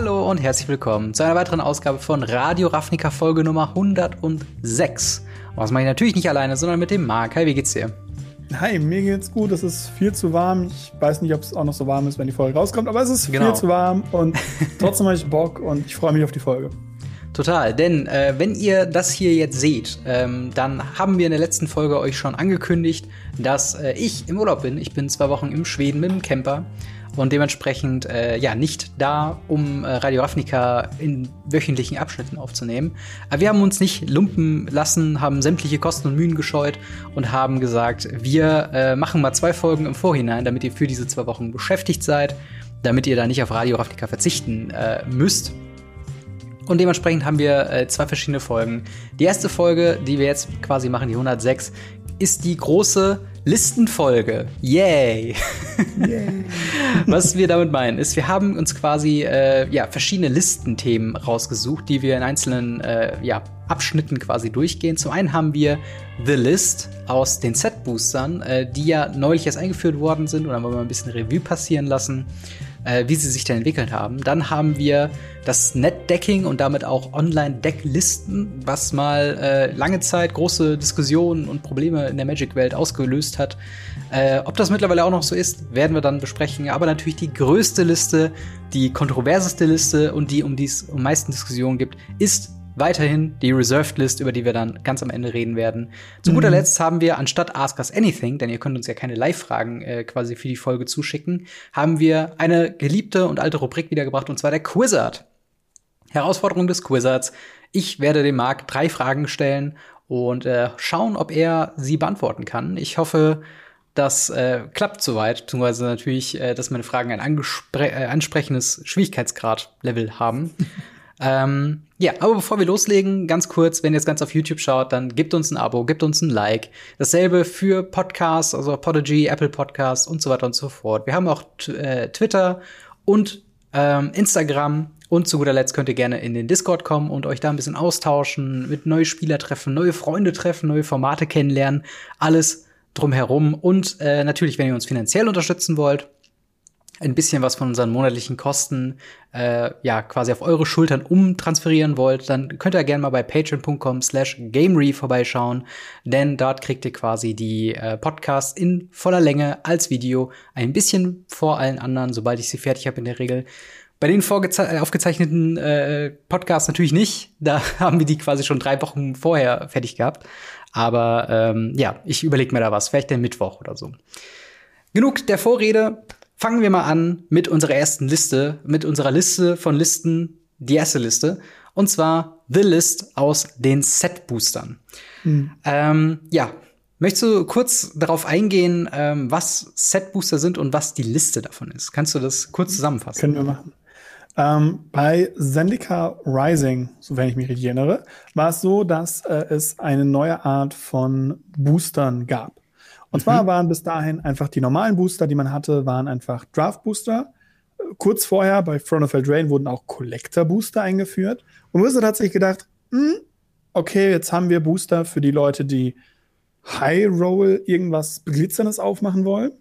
Hallo und herzlich willkommen zu einer weiteren Ausgabe von Radio Ravnica Folge Nummer 106. Und das mache ich natürlich nicht alleine, sondern mit dem Marc. Hi, wie geht's dir? Hi, mir geht's gut. Es ist viel zu warm. Ich weiß nicht, ob es auch noch so warm ist, wenn die Folge rauskommt, aber es ist genau. viel zu warm und trotzdem habe ich Bock und ich freue mich auf die Folge. Total, denn äh, wenn ihr das hier jetzt seht, ähm, dann haben wir in der letzten Folge euch schon angekündigt, dass äh, ich im Urlaub bin. Ich bin zwei Wochen im Schweden mit dem Camper und dementsprechend äh, ja nicht da, um äh, Radio Ravnica in wöchentlichen Abschnitten aufzunehmen. Aber wir haben uns nicht lumpen lassen, haben sämtliche Kosten und Mühen gescheut und haben gesagt, wir äh, machen mal zwei Folgen im Vorhinein, damit ihr für diese zwei Wochen beschäftigt seid, damit ihr da nicht auf Radio Ravnica verzichten äh, müsst. Und dementsprechend haben wir äh, zwei verschiedene Folgen. Die erste Folge, die wir jetzt quasi machen, die 106, ist die große Listenfolge. Yay! Yay. Was wir damit meinen, ist, wir haben uns quasi äh, ja, verschiedene Listenthemen rausgesucht, die wir in einzelnen äh, ja, Abschnitten quasi durchgehen. Zum einen haben wir The List aus den Set-Boostern, äh, die ja neulich erst eingeführt worden sind und dann wollen wir ein bisschen Revue passieren lassen äh, wie sie sich denn entwickelt haben. Dann haben wir das Netdecking und damit auch Online-Decklisten, was mal äh, lange Zeit große Diskussionen und Probleme in der Magic-Welt ausgelöst hat. Äh, ob das mittlerweile auch noch so ist, werden wir dann besprechen. Aber natürlich die größte Liste, die kontroverseste Liste und die, um die es am meisten Diskussionen gibt, ist weiterhin die Reserved List, über die wir dann ganz am Ende reden werden. Zu mhm. guter Letzt haben wir anstatt Ask Us Anything, denn ihr könnt uns ja keine Live-Fragen äh, quasi für die Folge zuschicken, haben wir eine geliebte und alte Rubrik wiedergebracht und zwar der Quizard. Herausforderung des Quizards. Ich werde dem Marc drei Fragen stellen und äh, schauen, ob er sie beantworten kann. Ich hoffe, das äh, klappt soweit, beziehungsweise natürlich, äh, dass meine Fragen ein äh, ansprechendes Schwierigkeitsgrad-Level haben. Ähm, ja, aber bevor wir loslegen, ganz kurz, wenn ihr das Ganze auf YouTube schaut, dann gebt uns ein Abo, gebt uns ein Like. Dasselbe für Podcasts, also Podigy, Apple Podcasts und so weiter und so fort. Wir haben auch äh, Twitter und ähm, Instagram. Und zu guter Letzt könnt ihr gerne in den Discord kommen und euch da ein bisschen austauschen, mit neue Spieler treffen, neue Freunde treffen, neue Formate kennenlernen. Alles drumherum. Und äh, natürlich, wenn ihr uns finanziell unterstützen wollt, ein bisschen was von unseren monatlichen Kosten äh, ja quasi auf eure Schultern umtransferieren wollt, dann könnt ihr gerne mal bei patreon.com slash gamery vorbeischauen, denn dort kriegt ihr quasi die äh, Podcasts in voller Länge als Video, ein bisschen vor allen anderen, sobald ich sie fertig habe in der Regel. Bei den äh, aufgezeichneten äh, Podcasts natürlich nicht. Da haben wir die quasi schon drei Wochen vorher fertig gehabt. Aber ähm, ja, ich überlege mir da was. Vielleicht der Mittwoch oder so. Genug der Vorrede. Fangen wir mal an mit unserer ersten Liste, mit unserer Liste von Listen, die erste Liste. Und zwar The List aus den Set-Boostern. Mhm. Ähm, ja, möchtest du kurz darauf eingehen, ähm, was Set-Booster sind und was die Liste davon ist? Kannst du das kurz zusammenfassen? Können wir machen. Ähm, bei Zendika Rising, so wenn ich mich richtig erinnere, war es so, dass äh, es eine neue Art von Boostern gab. Und mhm. zwar waren bis dahin einfach die normalen Booster, die man hatte, waren einfach Draft Booster. Kurz vorher bei Throne of Eldraine wurden auch Collector Booster eingeführt. Und Wizard hat sich gedacht, hm, okay, jetzt haben wir Booster für die Leute, die High Roll irgendwas Glitzerndes aufmachen wollen.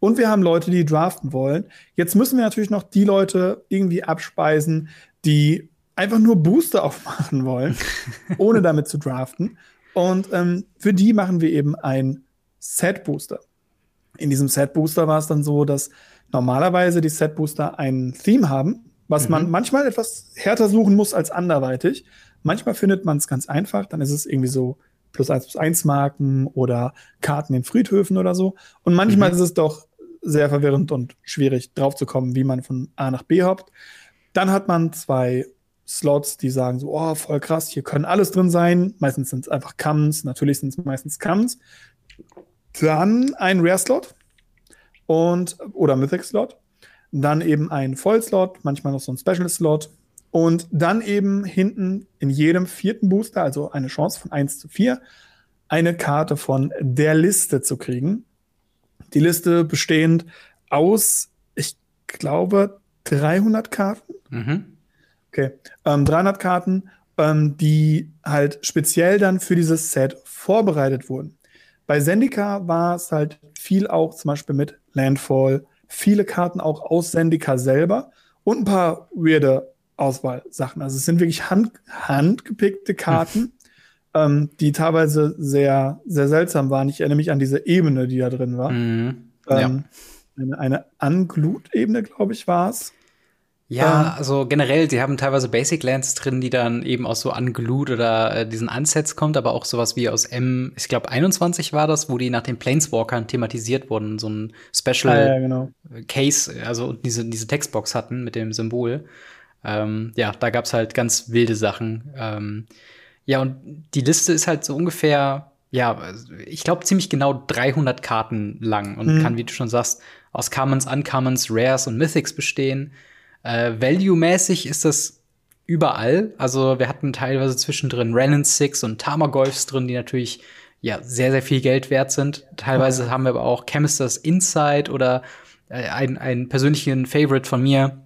Und wir haben Leute, die draften wollen. Jetzt müssen wir natürlich noch die Leute irgendwie abspeisen, die einfach nur Booster aufmachen wollen, ohne damit zu draften. Und ähm, für die machen wir eben ein Set Booster. In diesem Set Booster war es dann so, dass normalerweise die Set Booster ein Theme haben, was mhm. man manchmal etwas härter suchen muss als anderweitig. Manchmal findet man es ganz einfach, dann ist es irgendwie so plus eins plus eins Marken oder Karten in Friedhöfen oder so. Und manchmal mhm. ist es doch sehr verwirrend und schwierig draufzukommen, wie man von A nach B hoppt. Dann hat man zwei Slots, die sagen so, oh, voll krass, hier können alles drin sein. Meistens sind es einfach Commons, natürlich sind es meistens Commons. Dann ein Rare-Slot und oder Mythic-Slot. Dann eben ein Voll-Slot, manchmal noch so ein Special-Slot. Und dann eben hinten in jedem vierten Booster, also eine Chance von 1 zu 4, eine Karte von der Liste zu kriegen. Die Liste bestehend aus, ich glaube, 300 Karten. Mhm. Okay, ähm, 300 Karten, ähm, die halt speziell dann für dieses Set vorbereitet wurden. Bei Zendika war es halt viel auch zum Beispiel mit Landfall, viele Karten auch aus Zendika selber und ein paar weirde Auswahlsachen. Also es sind wirklich hand, handgepickte Karten, ähm, die teilweise sehr, sehr seltsam waren. Ich erinnere mich an diese Ebene, die da drin war. Mhm. Ja. Ähm, eine, eine Unglut-Ebene, glaube ich, war es. Ja, ähm, also generell, sie haben teilweise Basic Lands drin, die dann eben aus so Unglued oder äh, diesen Unsets kommt, aber auch sowas wie aus M, ich glaube 21 war das, wo die nach den Planeswalkern thematisiert wurden, so ein Special ah, ja, genau. Case, also diese, diese Textbox hatten mit dem Symbol. Ähm, ja, da gab's halt ganz wilde Sachen. Ähm, ja, und die Liste ist halt so ungefähr, ja, ich glaube ziemlich genau 300 Karten lang und mhm. kann, wie du schon sagst, aus Commons, Uncommons, Rares und Mythics bestehen. Äh, Value-mäßig ist das überall. Also wir hatten teilweise zwischendrin Renan Six und Tamagolfs drin, die natürlich ja sehr, sehr viel Geld wert sind. Teilweise oh. haben wir aber auch Chemisters Insight oder äh, einen persönlichen Favorite von mir,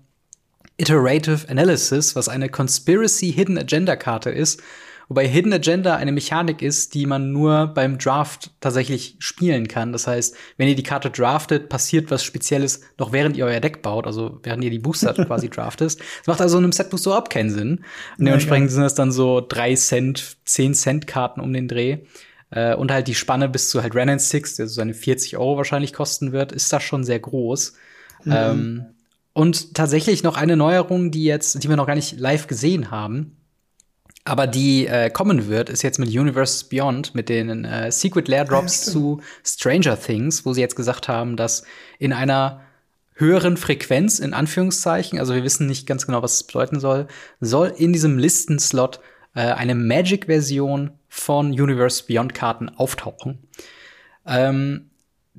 Iterative Analysis, was eine Conspiracy Hidden Agenda Karte ist, Wobei Hidden Agenda eine Mechanik ist, die man nur beim Draft tatsächlich spielen kann. Das heißt, wenn ihr die Karte draftet, passiert was Spezielles noch während ihr euer Deck baut, also während ihr die Booster quasi draftet. Das macht also in einem Set Booster überhaupt keinen Sinn. Und dementsprechend sind das dann so drei Cent, zehn Cent Karten um den Dreh. Äh, und halt die Spanne bis zu halt Renan Six, der so seine 40 Euro wahrscheinlich kosten wird, ist da schon sehr groß. Mhm. Ähm, und tatsächlich noch eine Neuerung, die jetzt, die wir noch gar nicht live gesehen haben aber die äh, kommen wird, ist jetzt mit Universe Beyond, mit den äh, Secret Lair Drops ja, zu Stranger Things, wo sie jetzt gesagt haben, dass in einer höheren Frequenz, in Anführungszeichen, also wir wissen nicht ganz genau, was es bedeuten soll, soll in diesem Listenslot äh, eine Magic-Version von Universe Beyond Karten auftauchen. Ähm,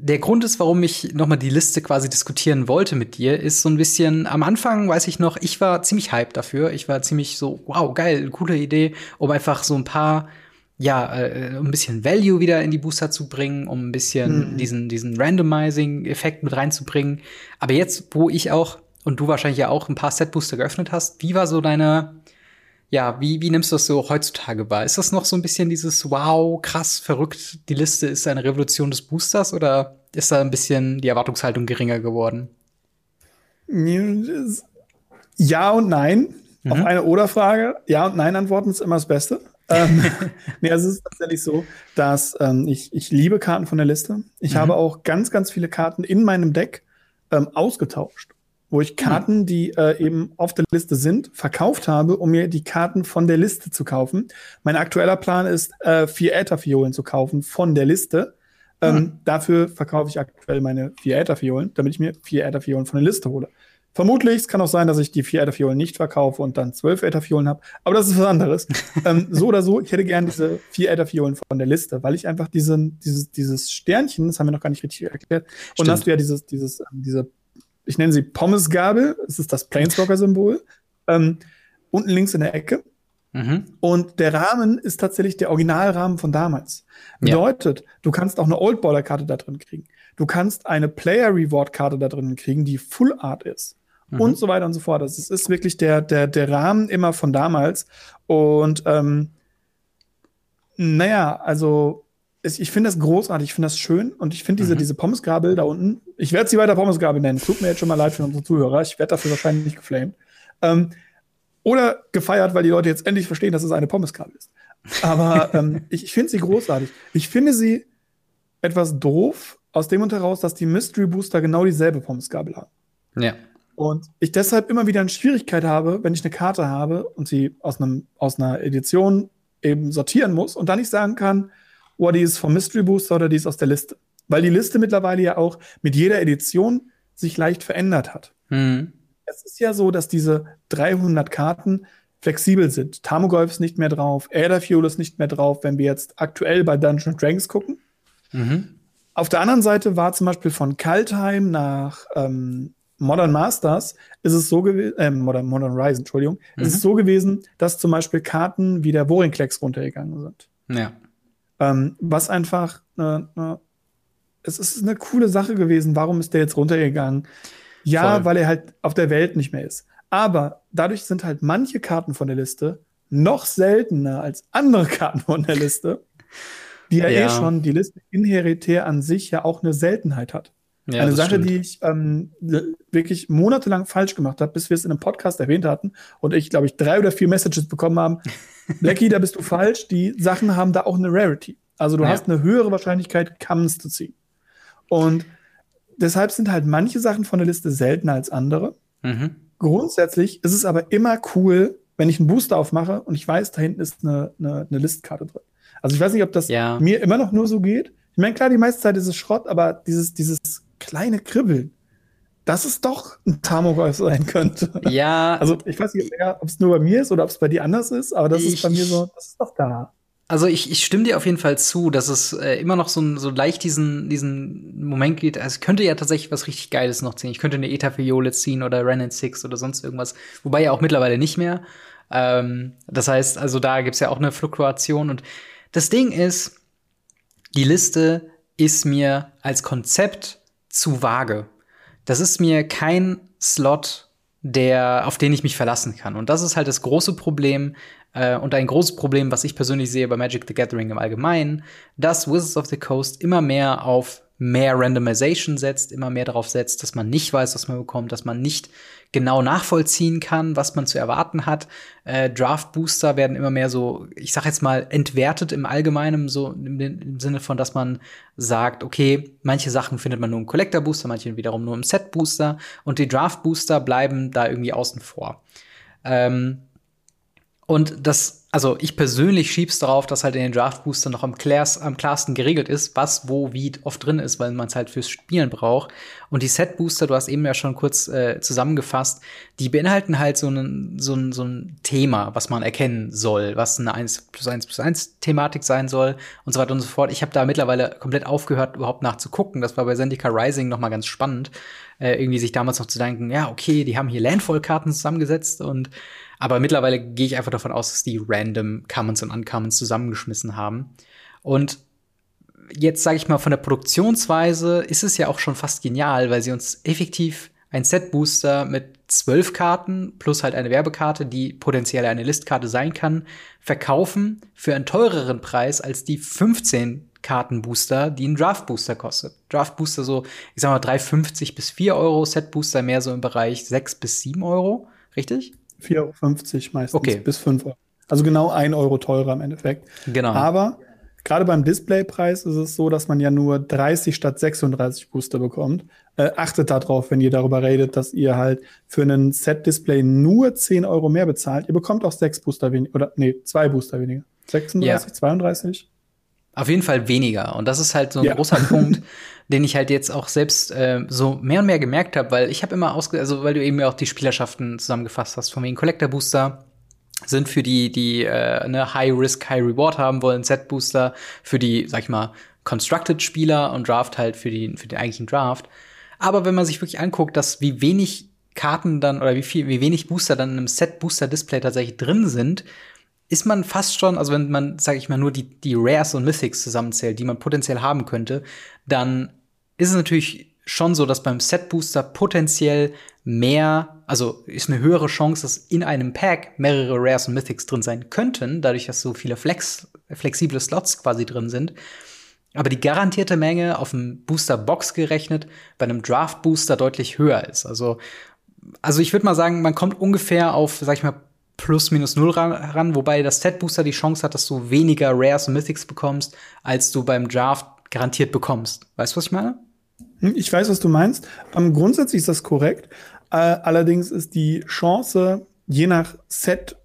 der Grund ist, warum ich noch mal die Liste quasi diskutieren wollte mit dir, ist so ein bisschen am Anfang, weiß ich noch, ich war ziemlich hyped dafür. Ich war ziemlich so, wow, geil, coole Idee, um einfach so ein paar ja, äh, ein bisschen Value wieder in die Booster zu bringen, um ein bisschen mhm. diesen, diesen Randomizing-Effekt mit reinzubringen. Aber jetzt, wo ich auch und du wahrscheinlich ja auch ein paar Set-Booster geöffnet hast, wie war so deine ja, wie, wie nimmst du das so heutzutage wahr? Ist das noch so ein bisschen dieses Wow, krass, verrückt, die Liste ist eine Revolution des Boosters oder ist da ein bisschen die Erwartungshaltung geringer geworden? Ja und nein. Mhm. Auf eine Oder-Frage. Ja und Nein antworten ist immer das Beste. ähm, nee, also es ist tatsächlich so, dass ähm, ich, ich liebe Karten von der Liste. Ich mhm. habe auch ganz, ganz viele Karten in meinem Deck ähm, ausgetauscht wo ich Karten, die äh, eben auf der Liste sind, verkauft habe, um mir die Karten von der Liste zu kaufen. Mein aktueller Plan ist, äh, vier Äther-Fiolen zu kaufen von der Liste. Ähm, mhm. Dafür verkaufe ich aktuell meine vier Äther-Fiolen, damit ich mir vier Äther-Fiolen von der Liste hole. Vermutlich, es kann auch sein, dass ich die vier Äther-Fiolen nicht verkaufe und dann zwölf Äther-Fiolen habe, aber das ist was anderes. ähm, so oder so, ich hätte gern diese vier Äther-Fiolen von der Liste, weil ich einfach diesen, dieses, dieses Sternchen, das haben wir noch gar nicht richtig erklärt, Stimmt. und hast du ja dieses, dieses, ähm, diese ich nenne sie Pommesgabel, das ist das Planeswalker-Symbol, ähm, unten links in der Ecke. Mhm. Und der Rahmen ist tatsächlich der Originalrahmen von damals. Bedeutet, ja. du kannst auch eine Old Baller Karte da drin kriegen. Du kannst eine Player Reward Karte da drin kriegen, die Full Art ist. Mhm. Und so weiter und so fort. Das ist, ist wirklich der, der, der Rahmen immer von damals. Und ähm, naja, also ich finde das großartig, ich finde das schön und ich finde diese, mhm. diese Pommesgabel da unten, ich werde sie weiter Pommesgabel nennen, tut mir jetzt schon mal leid für unsere Zuhörer, ich werde dafür wahrscheinlich nicht geflamed. Ähm, oder gefeiert, weil die Leute jetzt endlich verstehen, dass es eine Pommesgabel ist. Aber ähm, ich, ich finde sie großartig. Ich finde sie etwas doof, aus dem und heraus, dass die Mystery Booster genau dieselbe Pommesgabel haben. Ja. Und ich deshalb immer wieder eine Schwierigkeit habe, wenn ich eine Karte habe und sie aus, einem, aus einer Edition eben sortieren muss und dann nicht sagen kann, oh, die ist vom Mystery Booster oder die ist aus der Liste. Weil die Liste mittlerweile ja auch mit jeder Edition sich leicht verändert hat. Mhm. Es ist ja so, dass diese 300 Karten flexibel sind. Tamogolf ist nicht mehr drauf, Aetherfuel ist nicht mehr drauf, wenn wir jetzt aktuell bei Dungeons Dragons gucken. Mhm. Auf der anderen Seite war zum Beispiel von Kaltheim nach ähm, Modern Masters ist es so gewesen, äh, Modern, Modern Rise, Entschuldigung, mhm. ist es so gewesen, dass zum Beispiel Karten wie der Vorinklex runtergegangen sind. Ja. Ähm, was einfach, äh, es ist eine coole Sache gewesen. Warum ist der jetzt runtergegangen? Ja, Voll. weil er halt auf der Welt nicht mehr ist. Aber dadurch sind halt manche Karten von der Liste noch seltener als andere Karten von der Liste, die ja, eh ja. eh schon die Liste inheritär an sich ja auch eine Seltenheit hat. Ja, Eine Sache, stimmt. die ich ähm, wirklich monatelang falsch gemacht habe, bis wir es in einem Podcast erwähnt hatten und ich, glaube ich, drei oder vier Messages bekommen haben. Blackie, da bist du falsch. Die Sachen haben da auch eine Rarity. Also du ja. hast eine höhere Wahrscheinlichkeit, Commons zu ziehen. Und deshalb sind halt manche Sachen von der Liste seltener als andere. Mhm. Grundsätzlich ist es aber immer cool, wenn ich einen Booster aufmache und ich weiß, da hinten ist eine, eine, eine Listkarte drin. Also ich weiß nicht, ob das ja. mir immer noch nur so geht. Ich meine, klar, die meiste Zeit ist es Schrott, aber dieses, dieses kleine Kribbeln, dass es doch ein Tamogolf sein könnte. Ja. Also ich weiß nicht, ob es nur bei mir ist oder ob es bei dir anders ist, aber das ich, ist bei mir so, das ist doch da. Also ich, ich stimme dir auf jeden Fall zu, dass es äh, immer noch so, so leicht diesen, diesen Moment geht. Also ich könnte ja tatsächlich was richtig Geiles noch ziehen. Ich könnte eine Eta-Fiole ziehen oder Ren Six oder sonst irgendwas. Wobei ja auch mittlerweile nicht mehr. Ähm, das heißt, also da gibt's ja auch eine Fluktuation. Und das Ding ist, die Liste ist mir als Konzept zu vage. Das ist mir kein Slot, der, auf den ich mich verlassen kann. Und das ist halt das große Problem äh, und ein großes Problem, was ich persönlich sehe bei Magic the Gathering im Allgemeinen, dass Wizards of the Coast immer mehr auf mehr Randomization setzt, immer mehr darauf setzt, dass man nicht weiß, was man bekommt, dass man nicht genau nachvollziehen kann, was man zu erwarten hat. Äh, Draft Booster werden immer mehr so, ich sag jetzt mal, entwertet im Allgemeinen, so im, im, Sinne von, dass man sagt, okay, manche Sachen findet man nur im Collector Booster, manche wiederum nur im Set Booster und die Draft Booster bleiben da irgendwie außen vor. Ähm, und das, also ich persönlich schieb's darauf, dass halt in den Draft Booster noch am, klärst, am klarsten geregelt ist, was, wo, wie oft drin ist, weil man es halt fürs Spielen braucht. Und die Set Booster, du hast eben ja schon kurz äh, zusammengefasst, die beinhalten halt so ein, so, so Thema, was man erkennen soll, was eine 1 plus 1 plus 1 Thematik sein soll und so weiter und so fort. Ich habe da mittlerweile komplett aufgehört, überhaupt nachzugucken. Das war bei Zendika Rising noch mal ganz spannend, äh, irgendwie sich damals noch zu denken, ja, okay, die haben hier Landfall-Karten zusammengesetzt und aber mittlerweile gehe ich einfach davon aus, dass die random Commons und Uncommons zusammengeschmissen haben. Und jetzt sage ich mal, von der Produktionsweise ist es ja auch schon fast genial, weil sie uns effektiv ein Set-Booster mit zwölf Karten plus halt eine Werbekarte, die potenziell eine Listkarte sein kann, verkaufen für einen teureren Preis als die 15 Kartenbooster, die ein Draft-Booster kostet. Draft-Booster so, ich sag mal, 3,50 bis 4 Euro, Set-Booster mehr so im Bereich 6 bis 7 Euro, richtig? 4,50 Euro meistens okay. bis 5 Euro. Also genau 1 Euro teurer im Endeffekt. Genau. Aber gerade beim Displaypreis ist es so, dass man ja nur 30 statt 36 Booster bekommt. Äh, achtet darauf, wenn ihr darüber redet, dass ihr halt für einen Set-Display nur 10 Euro mehr bezahlt. Ihr bekommt auch 6 Booster weniger, oder nee, 2 Booster weniger. 36, ja. 32? Auf jeden Fall weniger. Und das ist halt so ein ja. großer Punkt, den ich halt jetzt auch selbst äh, so mehr und mehr gemerkt habe, weil ich habe immer ausge, also weil du eben ja auch die Spielerschaften zusammengefasst hast, von wegen Collector Booster sind für die, die äh, eine High Risk, High Reward haben wollen, Set Booster für die, sag ich mal, Constructed Spieler und Draft halt für die für den eigentlichen Draft. Aber wenn man sich wirklich anguckt, dass wie wenig Karten dann oder wie viel, wie wenig Booster dann in einem Set Booster Display tatsächlich drin sind, ist man fast schon, also wenn man, sage ich mal, nur die, die Rares und Mythics zusammenzählt, die man potenziell haben könnte, dann ist es natürlich schon so, dass beim Set Booster potenziell mehr, also ist eine höhere Chance, dass in einem Pack mehrere Rares und Mythics drin sein könnten, dadurch, dass so viele Flex, flexible Slots quasi drin sind. Aber die garantierte Menge auf dem Booster Box gerechnet bei einem Draft Booster deutlich höher ist. Also, also ich würde mal sagen, man kommt ungefähr auf, sag ich mal, plus minus null ran, wobei das Set Booster die Chance hat, dass du weniger Rares und Mythics bekommst, als du beim Draft garantiert bekommst. Weißt du, was ich meine? Hm, ich weiß, was du meinst. Um, grundsätzlich ist das korrekt. Uh, allerdings ist die Chance je nach Set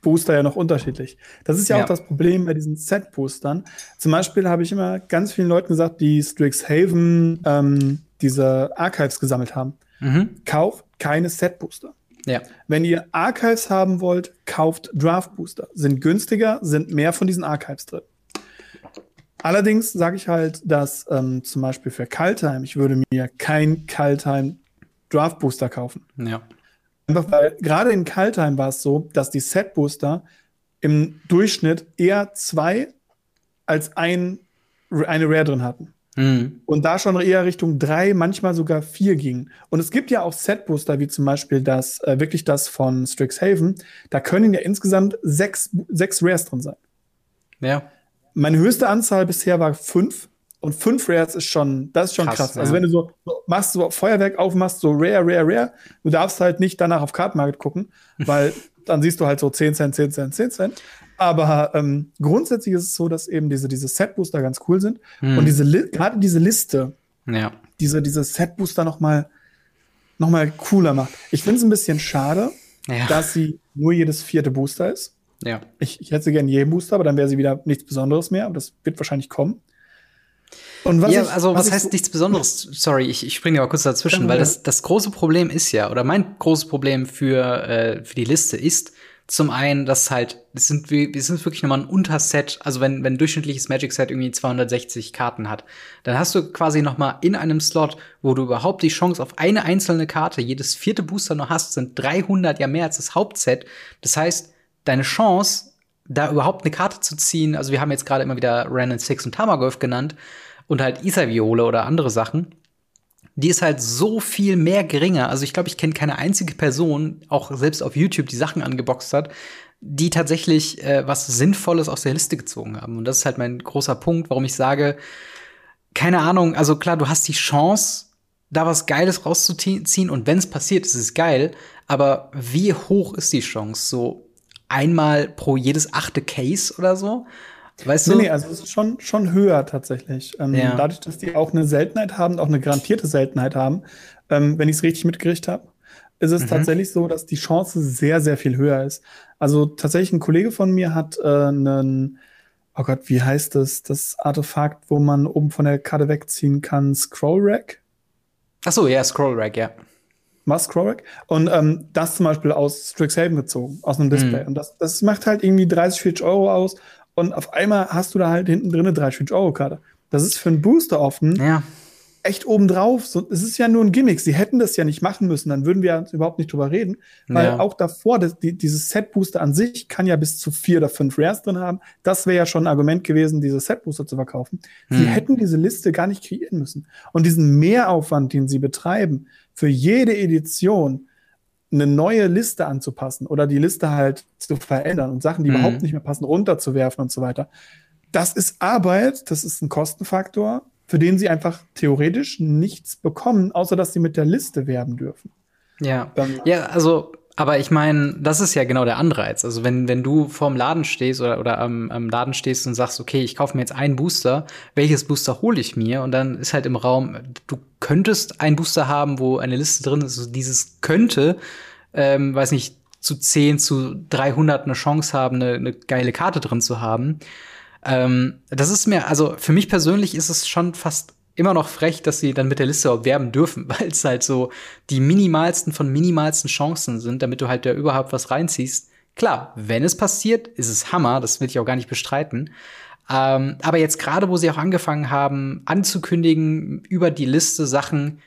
Booster ja noch unterschiedlich. Das ist ja, ja. auch das Problem bei diesen Set-Boostern. Zum Beispiel habe ich immer ganz vielen Leuten gesagt, die Strixhaven ähm, diese Archives gesammelt haben. Mhm. Kauf keine Set-Booster. Ja. Wenn ihr Archives haben wollt, kauft Draft Booster. Sind günstiger, sind mehr von diesen Archives drin. Allerdings sage ich halt, dass ähm, zum Beispiel für Kaltheim, ich würde mir kein Kaltheim Draft Booster kaufen. Ja. Einfach weil gerade in Kaltheim war es so, dass die Set Booster im Durchschnitt eher zwei als ein, eine Rare drin hatten. Mhm. Und da schon eher Richtung drei, manchmal sogar vier ging. Und es gibt ja auch Set-Booster, wie zum Beispiel das, äh, wirklich das von Strixhaven. Da können ja insgesamt sechs, sechs Rares drin sein. Ja. Meine höchste Anzahl bisher war fünf. Und fünf Rares ist schon, das ist schon krass. krass. Also wenn du so, so machst so Feuerwerk auf, machst so rare, rare, rare. Du darfst halt nicht danach auf Card gucken, weil dann siehst du halt so 10 Cent, 10 Cent, 10 Cent. Aber ähm, grundsätzlich ist es so, dass eben diese, diese Set-Booster ganz cool sind. Hm. Und diese gerade diese Liste, ja. diese, diese Set-Booster noch mal, noch mal cooler macht. Ich finde es ein bisschen schade, ja. dass sie nur jedes vierte Booster ist. Ja. Ich, ich hätte sie gerne jeden Booster, aber dann wäre sie wieder nichts Besonderes mehr. Aber das wird wahrscheinlich kommen. Und was ja, ich, also was, was heißt nichts Besonderes? Sorry, ich, ich springe aber kurz dazwischen, weil das, das große Problem ist ja, oder mein großes Problem für, äh, für die Liste ist, zum einen, dass halt, es sind, es sind wirklich nochmal ein Unterset, also wenn, wenn ein durchschnittliches Magic Set irgendwie 260 Karten hat, dann hast du quasi nochmal in einem Slot, wo du überhaupt die Chance auf eine einzelne Karte, jedes vierte Booster noch hast, sind 300 ja mehr als das Hauptset. Das heißt, deine Chance, da überhaupt eine Karte zu ziehen, also wir haben jetzt gerade immer wieder Random Six und Tamagolf genannt und halt Ether-Viole oder andere Sachen, die ist halt so viel mehr geringer. Also ich glaube, ich kenne keine einzige Person, auch selbst auf YouTube, die Sachen angeboxt hat, die tatsächlich äh, was Sinnvolles aus der Liste gezogen haben. Und das ist halt mein großer Punkt, warum ich sage, keine Ahnung, also klar, du hast die Chance, da was Geiles rauszuziehen und wenn es passiert, ist es geil, aber wie hoch ist die Chance? So einmal pro jedes achte Case oder so? Weißt du? Nee, nee, also es ist schon, schon höher tatsächlich. Ähm, ja. Dadurch, dass die auch eine Seltenheit haben, auch eine garantierte Seltenheit haben, ähm, wenn ich es richtig mitgerichtet habe, ist es mhm. tatsächlich so, dass die Chance sehr, sehr viel höher ist. Also tatsächlich ein Kollege von mir hat äh, einen, oh Gott, wie heißt das, das Artefakt, wo man oben von der Karte wegziehen kann, Scroll Rack? Ach so, ja, Scroll Rack, ja. Rack? Und ähm, das zum Beispiel aus Strixhaven gezogen, aus einem Display. Mhm. Und das, das macht halt irgendwie 30, 40 Euro aus und auf einmal hast du da halt hinten drin eine 3-Euro-Karte. Das ist für einen Booster offen ja. echt obendrauf. So, es ist ja nur ein Gimmick. Sie hätten das ja nicht machen müssen, dann würden wir überhaupt nicht drüber reden. Weil ja. auch davor, das, die, dieses Set-Booster an sich kann ja bis zu vier oder fünf Rares drin haben. Das wäre ja schon ein Argument gewesen, diese Set-Booster zu verkaufen. Hm. Sie hätten diese Liste gar nicht kreieren müssen. Und diesen Mehraufwand, den sie betreiben, für jede Edition, eine neue Liste anzupassen oder die Liste halt zu verändern und Sachen, die mhm. überhaupt nicht mehr passen, runterzuwerfen und so weiter. Das ist Arbeit, das ist ein Kostenfaktor, für den sie einfach theoretisch nichts bekommen, außer dass sie mit der Liste werben dürfen. Ja. Ja, also aber ich meine, das ist ja genau der Anreiz. Also wenn, wenn du vorm Laden stehst oder, oder am, am Laden stehst und sagst, okay, ich kaufe mir jetzt einen Booster, welches Booster hole ich mir? Und dann ist halt im Raum, du könntest einen Booster haben, wo eine Liste drin ist, also dieses könnte, ähm, weiß nicht, zu 10 zu 300 eine Chance haben, eine, eine geile Karte drin zu haben. Ähm, das ist mir, also für mich persönlich ist es schon fast immer noch frech, dass sie dann mit der Liste auch werben dürfen, weil es halt so die minimalsten von minimalsten Chancen sind, damit du halt da überhaupt was reinziehst. Klar, wenn es passiert, ist es Hammer, das will ich auch gar nicht bestreiten. Ähm, aber jetzt gerade, wo sie auch angefangen haben, anzukündigen, über die Liste Sachen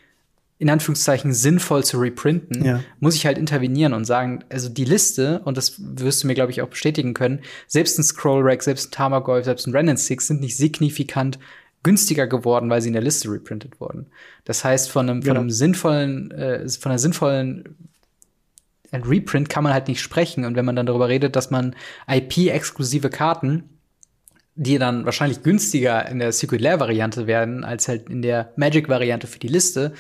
in Anführungszeichen sinnvoll zu reprinten, ja. muss ich halt intervenieren und sagen, also die Liste, und das wirst du mir, glaube ich, auch bestätigen können, selbst ein Scroll Rack, selbst ein Tamagolf, selbst ein Renan Six sind nicht signifikant günstiger geworden, weil sie in der Liste reprintet wurden. Das heißt, von einem, von einem sinnvollen, äh, von einer sinnvollen Reprint kann man halt nicht sprechen. Und wenn man dann darüber redet, dass man IP-exklusive Karten, die dann wahrscheinlich günstiger in der Secret Lair Variante werden, als halt in der Magic Variante für die Liste,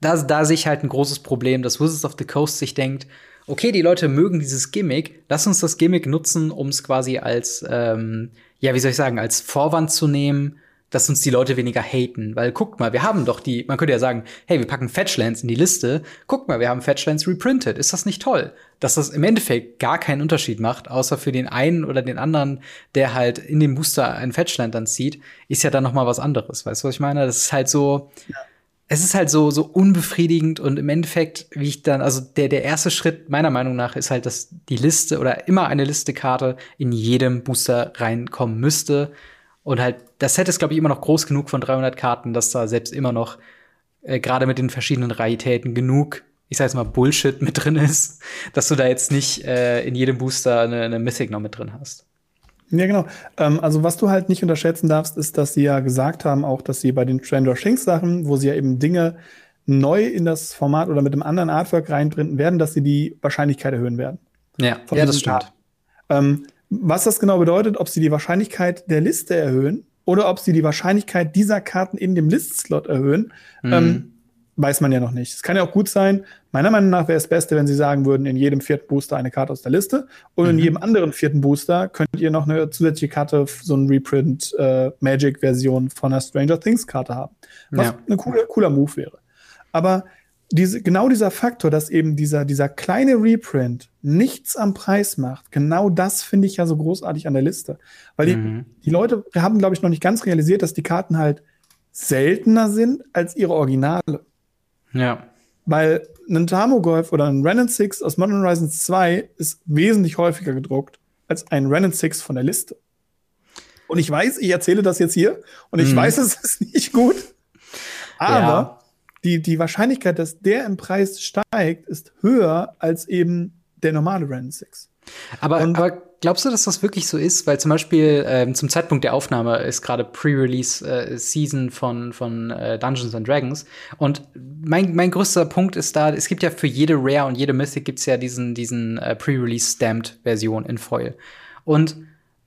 da, da sehe ich halt ein großes Problem, dass Wizards of the Coast sich denkt, okay, die Leute mögen dieses Gimmick, lass uns das Gimmick nutzen, um es quasi als, ähm, ja, wie soll ich sagen, als Vorwand zu nehmen, dass uns die Leute weniger haten. Weil guckt mal, wir haben doch die, man könnte ja sagen, hey, wir packen Fetchlands in die Liste. Guckt mal, wir haben Fetchlands reprinted. Ist das nicht toll? Dass das im Endeffekt gar keinen Unterschied macht, außer für den einen oder den anderen, der halt in dem Booster ein Fetchland dann zieht, ist ja dann noch mal was anderes. Weißt du, was ich meine? Das ist halt so, ja. es ist halt so, so unbefriedigend und im Endeffekt, wie ich dann, also der, der erste Schritt meiner Meinung nach ist halt, dass die Liste oder immer eine Listekarte in jedem Booster reinkommen müsste und halt, das Set ist, glaube ich, immer noch groß genug von 300 Karten, dass da selbst immer noch, äh, gerade mit den verschiedenen Raritäten, genug, ich sag jetzt mal, Bullshit mit drin ist, dass du da jetzt nicht äh, in jedem Booster eine, eine Mythic noch mit drin hast. Ja, genau. Ähm, also, was du halt nicht unterschätzen darfst, ist, dass sie ja gesagt haben, auch, dass sie bei den Trendor Shinks Sachen, wo sie ja eben Dinge neu in das Format oder mit einem anderen Artwork reinprinten werden, dass sie die Wahrscheinlichkeit erhöhen werden. Ja, ja das stimmt. Ähm, was das genau bedeutet, ob sie die Wahrscheinlichkeit der Liste erhöhen oder ob sie die Wahrscheinlichkeit dieser Karten in dem Listslot erhöhen, mhm. ähm, weiß man ja noch nicht. Es kann ja auch gut sein. Meiner Meinung nach wäre es Beste, wenn sie sagen würden, in jedem vierten Booster eine Karte aus der Liste und mhm. in jedem anderen vierten Booster könnt ihr noch eine zusätzliche Karte, so ein Reprint äh, Magic-Version von einer Stranger Things-Karte haben. Was ja. ein cooler, cooler Move wäre. Aber diese, genau dieser Faktor, dass eben dieser, dieser kleine Reprint nichts am Preis macht, genau das finde ich ja so großartig an der Liste. Weil die, mhm. die Leute haben, glaube ich, noch nicht ganz realisiert, dass die Karten halt seltener sind als ihre Originale. Ja. Weil ein Tamogolf oder ein Renan 6 aus Modern Horizons 2 ist wesentlich häufiger gedruckt als ein Renan 6 von der Liste. Und ich weiß, ich erzähle das jetzt hier und ich mhm. weiß, es ist nicht gut. Aber ja. Die, die Wahrscheinlichkeit, dass der im Preis steigt, ist höher als eben der normale Renan 6. Aber, aber glaubst du, dass das wirklich so ist? Weil zum Beispiel ähm, zum Zeitpunkt der Aufnahme ist gerade Pre-Release-Season äh, von, von äh, Dungeons and Dragons. Und mein, mein größter Punkt ist da, es gibt ja für jede Rare und jede Mythic gibt's ja diesen, diesen äh, Pre-Release-Stamped-Version in Foil. Und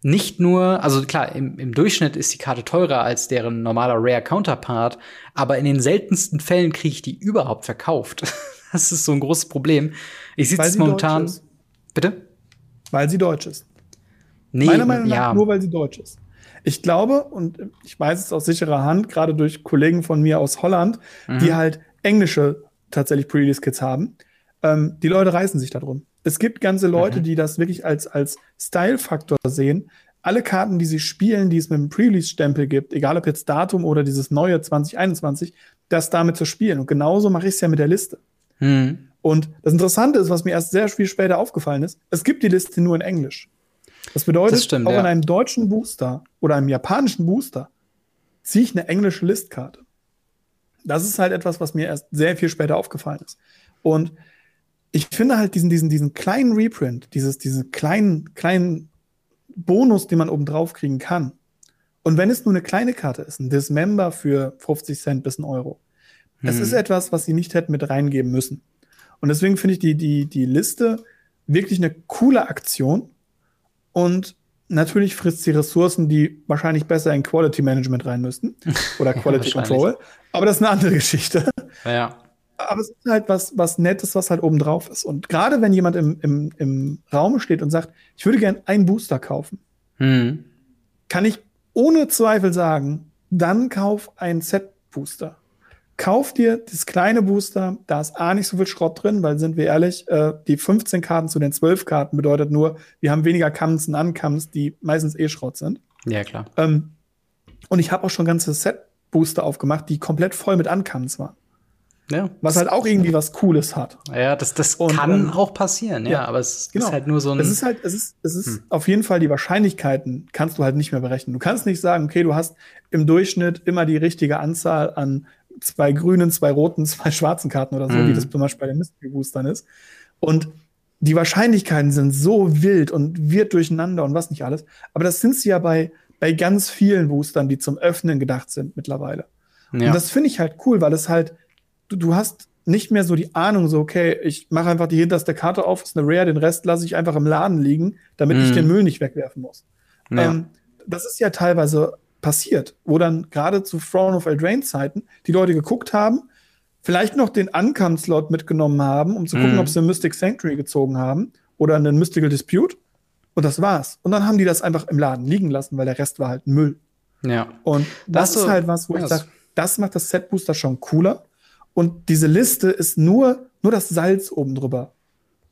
nicht nur, also klar, im, im Durchschnitt ist die Karte teurer als deren normaler Rare Counterpart, aber in den seltensten Fällen kriege ich die überhaupt verkauft. das ist so ein großes Problem. Ich es momentan. Bitte? Weil sie deutsch ist. Nee, Meiner Meinung nach ja. nur, weil sie deutsch ist. Ich glaube, und ich weiß es aus sicherer Hand, gerade durch Kollegen von mir aus Holland, mhm. die halt englische tatsächlich Pre-Release-Kits haben, ähm, die Leute reißen sich darum. Es gibt ganze Leute, mhm. die das wirklich als, als Style-Faktor sehen. Alle Karten, die sie spielen, die es mit dem Pre-Release-Stempel gibt, egal ob jetzt Datum oder dieses neue 2021, das damit zu spielen. Und genauso mache ich es ja mit der Liste. Mhm. Und das Interessante ist, was mir erst sehr viel später aufgefallen ist, es gibt die Liste nur in Englisch. Das bedeutet, das stimmt, auch ja. in einem deutschen Booster oder einem japanischen Booster ziehe ich eine englische Listkarte. Das ist halt etwas, was mir erst sehr viel später aufgefallen ist. Und ich finde halt diesen, diesen, diesen kleinen Reprint, dieses, diesen kleinen, kleinen Bonus, den man oben drauf kriegen kann. Und wenn es nur eine kleine Karte ist, ein Dismember für 50 Cent bis ein Euro, hm. das ist etwas, was sie nicht hätten mit reingeben müssen. Und deswegen finde ich die, die, die Liste wirklich eine coole Aktion. Und natürlich frisst sie Ressourcen, die wahrscheinlich besser in Quality Management rein müssten. Oder Quality Control. Aber das ist eine andere Geschichte. Ja. Aber es ist halt was, was Nettes, was halt oben drauf ist. Und gerade wenn jemand im, im, im Raum steht und sagt, ich würde gern einen Booster kaufen, hm. kann ich ohne Zweifel sagen, dann kauf einen Set-Booster kauf dir das kleine Booster, da ist A nicht so viel Schrott drin, weil sind wir ehrlich, äh, die 15 Karten zu den 12 Karten bedeutet nur, wir haben weniger Comes und Uncomes, die meistens eh Schrott sind. Ja, klar. Ähm, und ich habe auch schon ganze Set-Booster aufgemacht, die komplett voll mit Uncomes waren. Ja. Was halt auch irgendwie was Cooles hat. Ja, das, das und, kann ähm, auch passieren, ja, ja, aber es genau. ist halt nur so ein. Es ist halt, es ist, es ist hm. auf jeden Fall die Wahrscheinlichkeiten kannst du halt nicht mehr berechnen. Du kannst nicht sagen, okay, du hast im Durchschnitt immer die richtige Anzahl an zwei grünen, zwei roten, zwei schwarzen Karten oder so, mhm. wie das zum Beispiel bei den Mystery Boostern ist. Und die Wahrscheinlichkeiten sind so wild und wird durcheinander und was nicht alles. Aber das sind sie ja bei, bei ganz vielen Boostern, die zum Öffnen gedacht sind mittlerweile. Ja. Und das finde ich halt cool, weil es halt, du, du hast nicht mehr so die Ahnung, so, okay, ich mache einfach die hinterste Karte auf, ist eine Rare, den Rest lasse ich einfach im Laden liegen, damit mhm. ich den Müll nicht wegwerfen muss. Ja. Ähm, das ist ja teilweise passiert, wo dann gerade zu Throne of Eldraine Zeiten die Leute geguckt haben, vielleicht noch den Uncome-Slot mitgenommen haben, um zu gucken, mm. ob sie Mystic Sanctuary gezogen haben oder einen Mystical Dispute. Und das war's. Und dann haben die das einfach im Laden liegen lassen, weil der Rest war halt Müll. Ja. Und das, das ist halt was, wo ich sage, das macht das Set Booster schon cooler. Und diese Liste ist nur, nur das Salz oben drüber.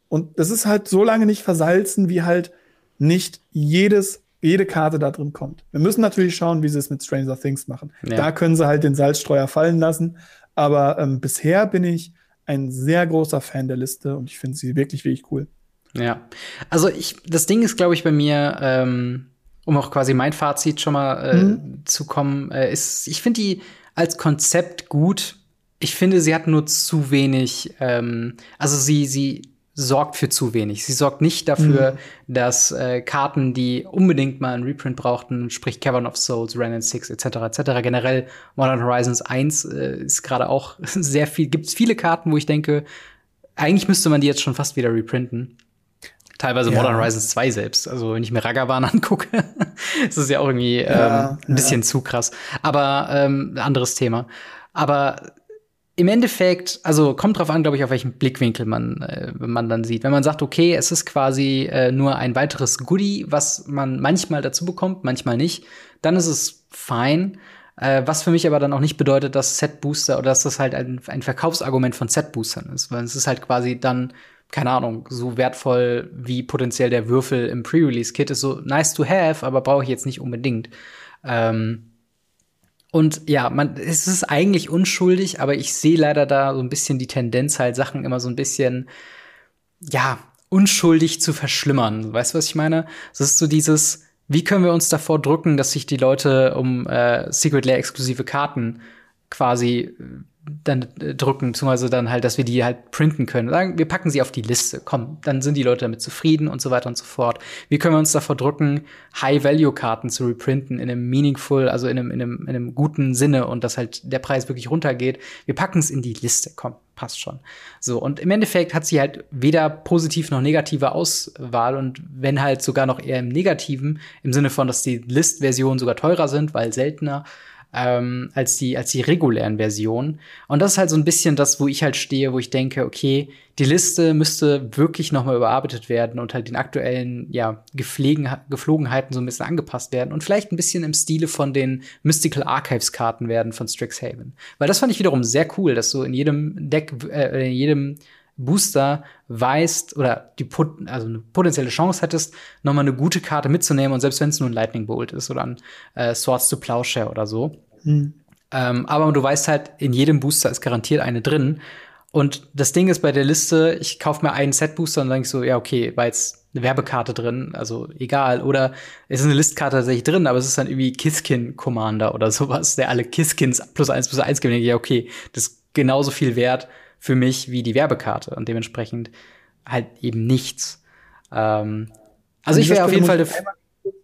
Und das ist halt so lange nicht versalzen, wie halt nicht jedes jede Karte da drin kommt. Wir müssen natürlich schauen, wie sie es mit Stranger Things machen. Ja. Da können sie halt den Salzstreuer fallen lassen. Aber ähm, bisher bin ich ein sehr großer Fan der Liste und ich finde sie wirklich, wirklich cool. Ja, also ich, das Ding ist, glaube ich, bei mir, ähm, um auch quasi mein Fazit schon mal äh, mhm. zu kommen, äh, ist, ich finde die als Konzept gut. Ich finde, sie hat nur zu wenig, ähm, also sie, sie sorgt für zu wenig. Sie sorgt nicht dafür, mhm. dass äh, Karten, die unbedingt mal einen Reprint brauchten, sprich Cavern of Souls, Renan 6 etc. etc. Generell Modern Horizons 1 äh, ist gerade auch sehr viel, gibt es viele Karten, wo ich denke, eigentlich müsste man die jetzt schon fast wieder reprinten. Teilweise ja. Modern Horizons 2 selbst. Also wenn ich mir Ragavan angucke, ist es ja auch irgendwie ähm, ja, ein bisschen ja. zu krass. Aber ähm, anderes Thema. Aber im Endeffekt, also kommt drauf an, glaube ich, auf welchen Blickwinkel man, äh, man dann sieht. Wenn man sagt, okay, es ist quasi äh, nur ein weiteres Goodie, was man manchmal dazu bekommt, manchmal nicht, dann ist es fein. Äh, was für mich aber dann auch nicht bedeutet, dass Set-Booster oder dass das halt ein, ein Verkaufsargument von Set-Boostern ist, weil es ist halt quasi dann, keine Ahnung, so wertvoll wie potenziell der Würfel im Pre-Release-Kit ist so nice to have, aber brauche ich jetzt nicht unbedingt. Ähm, und ja, man, es ist eigentlich unschuldig, aber ich sehe leider da so ein bisschen die Tendenz, halt Sachen immer so ein bisschen, ja, unschuldig zu verschlimmern. Weißt du, was ich meine? Es ist so dieses, wie können wir uns davor drücken, dass sich die Leute um äh, Secret Lair exklusive Karten quasi dann äh, drücken, beziehungsweise dann halt, dass wir die halt printen können. Sagen, wir packen sie auf die Liste. Komm, dann sind die Leute damit zufrieden und so weiter und so fort. Wie können wir uns davor drücken, High-Value-Karten zu reprinten in einem meaningful, also in einem, in einem, in einem guten Sinne und dass halt der Preis wirklich runtergeht? Wir packen es in die Liste. Komm, passt schon. So, und im Endeffekt hat sie halt weder positiv noch negative Auswahl und wenn halt sogar noch eher im Negativen, im Sinne von, dass die List-Versionen sogar teurer sind, weil seltener ähm, als die als die regulären Versionen. Und das ist halt so ein bisschen das, wo ich halt stehe, wo ich denke, okay, die Liste müsste wirklich noch mal überarbeitet werden und halt den aktuellen ja Gepflegen, Geflogenheiten so ein bisschen angepasst werden und vielleicht ein bisschen im Stile von den Mystical Archives Karten werden von Strixhaven, weil das fand ich wiederum sehr cool, dass du in jedem Deck äh, in jedem Booster weißt oder die Pot also eine potenzielle Chance hättest, nochmal eine gute Karte mitzunehmen und selbst wenn es nur ein Lightning Bolt ist oder ein äh, Swords to Plowshare oder so. Mhm. Ähm, aber du weißt halt, in jedem Booster ist garantiert eine drin. Und das Ding ist bei der Liste, ich kaufe mir einen Set-Booster und dann denke ich so, ja, okay, war jetzt eine Werbekarte drin, also egal. Oder es ist eine Listkarte tatsächlich drin, aber es ist dann irgendwie Kiskin Commander oder sowas, der alle Kiskins plus eins plus eins gibt. Ja, okay, das ist genauso viel wert für mich wie die Werbekarte und dementsprechend halt eben nichts. Ähm, also ich wäre auf jeden Fall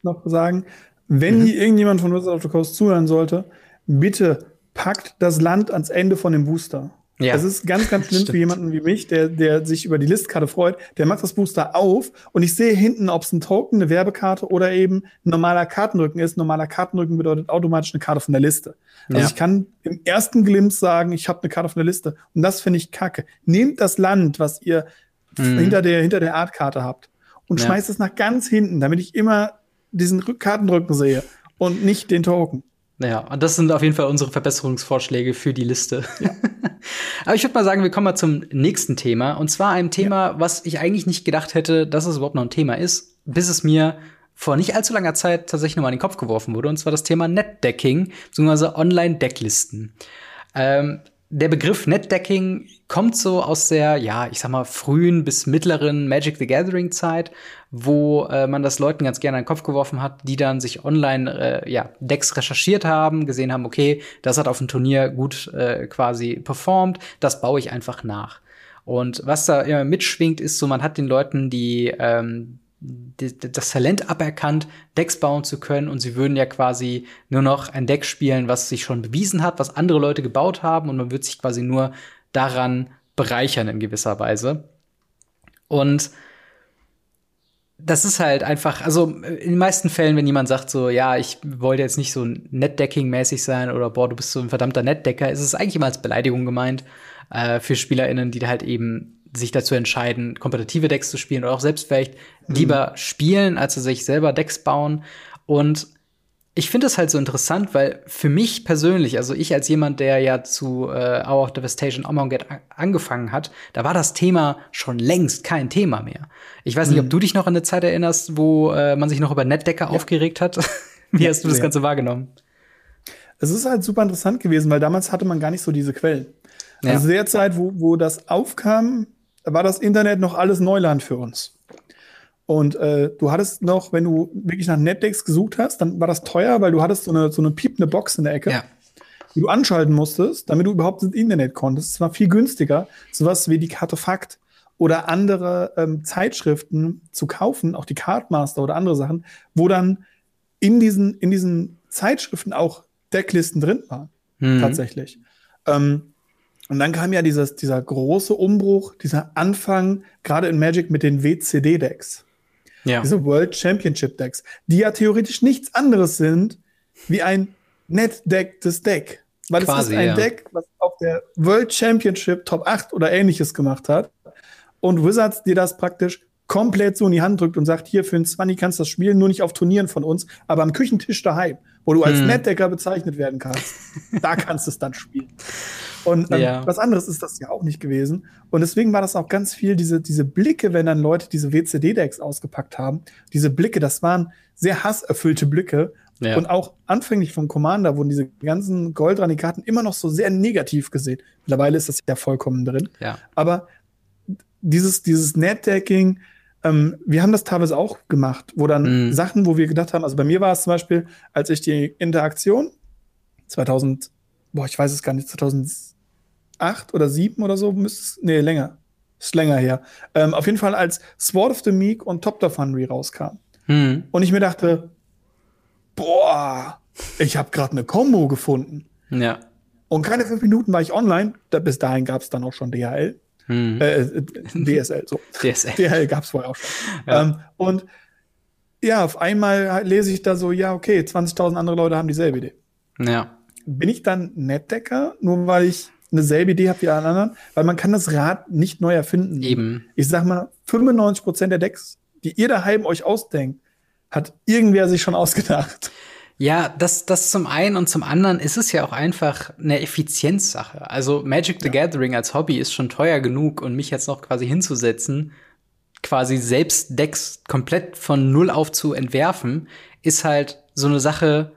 noch sagen, wenn mhm. hier irgendjemand von Wizard of the Coast zuhören sollte, bitte packt das Land ans Ende von dem Booster. Ja. Das ist ganz, ganz schlimm für jemanden wie mich, der, der sich über die Listkarte freut. Der macht das Booster auf und ich sehe hinten, ob es ein Token, eine Werbekarte oder eben ein normaler Kartenrücken ist. Normaler Kartenrücken bedeutet automatisch eine Karte von der Liste. Also ja. ich kann im ersten Glimpse sagen, ich habe eine Karte von der Liste. Und das finde ich kacke. Nehmt das Land, was ihr mhm. hinter der, hinter der Artkarte habt und ja. schmeißt es nach ganz hinten, damit ich immer diesen Kartenrücken sehe und nicht den Token. Naja, und das sind auf jeden Fall unsere Verbesserungsvorschläge für die Liste. Ja. Aber ich würde mal sagen, wir kommen mal zum nächsten Thema. Und zwar einem Thema, ja. was ich eigentlich nicht gedacht hätte, dass es überhaupt noch ein Thema ist, bis es mir vor nicht allzu langer Zeit tatsächlich nochmal in den Kopf geworfen wurde. Und zwar das Thema Netdecking, beziehungsweise Online-Decklisten. Ähm, der Begriff Netdecking kommt so aus der, ja, ich sag mal, frühen bis mittleren Magic the Gathering Zeit, wo äh, man das Leuten ganz gerne in den Kopf geworfen hat, die dann sich online äh, ja, Decks recherchiert haben, gesehen haben, okay, das hat auf dem Turnier gut äh, quasi performt, das baue ich einfach nach. Und was da immer mitschwingt, ist so, man hat den Leuten die ähm, das Talent aberkannt, Decks bauen zu können und sie würden ja quasi nur noch ein Deck spielen, was sich schon bewiesen hat, was andere Leute gebaut haben und man wird sich quasi nur daran bereichern in gewisser Weise. Und das ist halt einfach, also in den meisten Fällen, wenn jemand sagt so, ja, ich wollte jetzt nicht so Netdecking-mäßig sein oder boah, du bist so ein verdammter Netdecker, ist es eigentlich immer als Beleidigung gemeint äh, für SpielerInnen, die halt eben sich dazu entscheiden, kompetitive Decks zu spielen oder auch selbst vielleicht mhm. lieber spielen, als sie sich selber Decks bauen. Und ich finde es halt so interessant, weil für mich persönlich, also ich als jemand, der ja zu äh, Hour of Devastation Amonget angefangen hat, da war das Thema schon längst kein Thema mehr. Ich weiß nicht, mhm. ob du dich noch an eine Zeit erinnerst, wo äh, man sich noch über Netdecker ja. aufgeregt hat. Wie ja, hast du das Ganze wahrgenommen? Es ist halt super interessant gewesen, weil damals hatte man gar nicht so diese Quellen. Ja. Also der Zeit, wo, wo das aufkam, war das Internet noch alles Neuland für uns. Und äh, du hattest noch, wenn du wirklich nach Netdex gesucht hast, dann war das teuer, weil du hattest so eine, so eine piepende Box in der Ecke, ja. die du anschalten musstest, damit du überhaupt ins Internet konntest. Es war viel günstiger, sowas wie die Karte Fakt oder andere ähm, Zeitschriften zu kaufen, auch die Cardmaster oder andere Sachen, wo dann in diesen, in diesen Zeitschriften auch Decklisten drin waren. Mhm. Tatsächlich. Ähm, und dann kam ja dieses, dieser große Umbruch, dieser Anfang, gerade in Magic mit den WCD-Decks. Ja. Diese World Championship Decks, die ja theoretisch nichts anderes sind wie ein net-decktes Deck. Weil Quasi, es ist ein ja. Deck, was auf der World Championship Top 8 oder ähnliches gemacht hat. Und Wizards dir das praktisch komplett so in die Hand drückt und sagt, hier für ein 20 kannst du das spielen, nur nicht auf Turnieren von uns, aber am Küchentisch daheim, wo du als hm. Netdecker bezeichnet werden kannst, da kannst du es dann spielen. Und ähm, ja. was anderes ist das ja auch nicht gewesen. Und deswegen war das auch ganz viel diese, diese Blicke, wenn dann Leute diese WCD-Decks ausgepackt haben. Diese Blicke, das waren sehr hasserfüllte Blicke. Ja. Und auch anfänglich vom Commander wurden diese ganzen Goldrani-Karten immer noch so sehr negativ gesehen. Mittlerweile ist das ja vollkommen drin. Ja. Aber dieses, dieses Netdecking, ähm, wir haben das teilweise auch gemacht, wo dann mhm. Sachen, wo wir gedacht haben, also bei mir war es zum Beispiel, als ich die Interaktion 2000, boah, ich weiß es gar nicht, 2007 acht oder sieben oder so, müsste es, nee, länger. Ist länger her. Ähm, auf jeden Fall, als Sword of the Meek und Top of Funry rauskam. Hm. Und ich mir dachte, boah, ich habe gerade eine Combo gefunden. Ja. Und keine fünf Minuten war ich online. Da, bis dahin gab es dann auch schon DHL. Hm. Äh, äh DSL, so. DSL. DHL gab es vorher auch schon. Ja. Ähm, und ja, auf einmal lese ich da so, ja, okay, 20.000 andere Leute haben dieselbe Idee. Ja. Bin ich dann Netdecker, nur weil ich eine selbe Idee habt wie alle anderen, weil man kann das Rad nicht neu erfinden. Eben. Ich sag mal, 95 Prozent der Decks, die ihr daheim euch ausdenkt, hat irgendwer sich schon ausgedacht. Ja, das, das zum einen und zum anderen ist es ja auch einfach eine Effizienzsache. Also Magic the ja. Gathering als Hobby ist schon teuer genug und mich jetzt noch quasi hinzusetzen, quasi selbst Decks komplett von Null auf zu entwerfen, ist halt so eine Sache,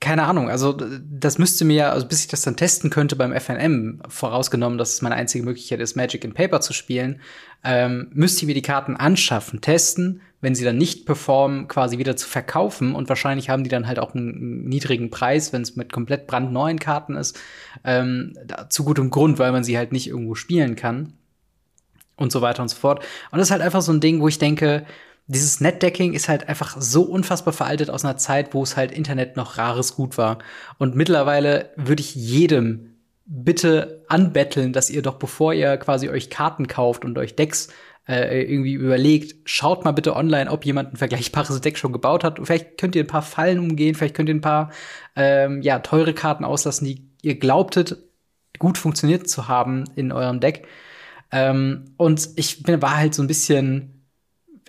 keine Ahnung, also das müsste mir, also bis ich das dann testen könnte beim FNM, vorausgenommen, dass es meine einzige Möglichkeit ist, Magic in Paper zu spielen, ähm, müsste ich mir die Karten anschaffen, testen, wenn sie dann nicht performen, quasi wieder zu verkaufen und wahrscheinlich haben die dann halt auch einen niedrigen Preis, wenn es mit komplett brandneuen Karten ist, ähm, zu gutem Grund, weil man sie halt nicht irgendwo spielen kann und so weiter und so fort. Und das ist halt einfach so ein Ding, wo ich denke, dieses Netdecking ist halt einfach so unfassbar veraltet aus einer Zeit, wo es halt Internet noch rares Gut war. Und mittlerweile würde ich jedem bitte anbetteln, dass ihr doch, bevor ihr quasi euch Karten kauft und euch Decks äh, irgendwie überlegt, schaut mal bitte online, ob jemand ein vergleichbares Deck schon gebaut hat. Vielleicht könnt ihr ein paar Fallen umgehen, vielleicht könnt ihr ein paar ähm, ja, teure Karten auslassen, die ihr glaubtet, gut funktioniert zu haben in eurem Deck. Ähm, und ich bin, war halt so ein bisschen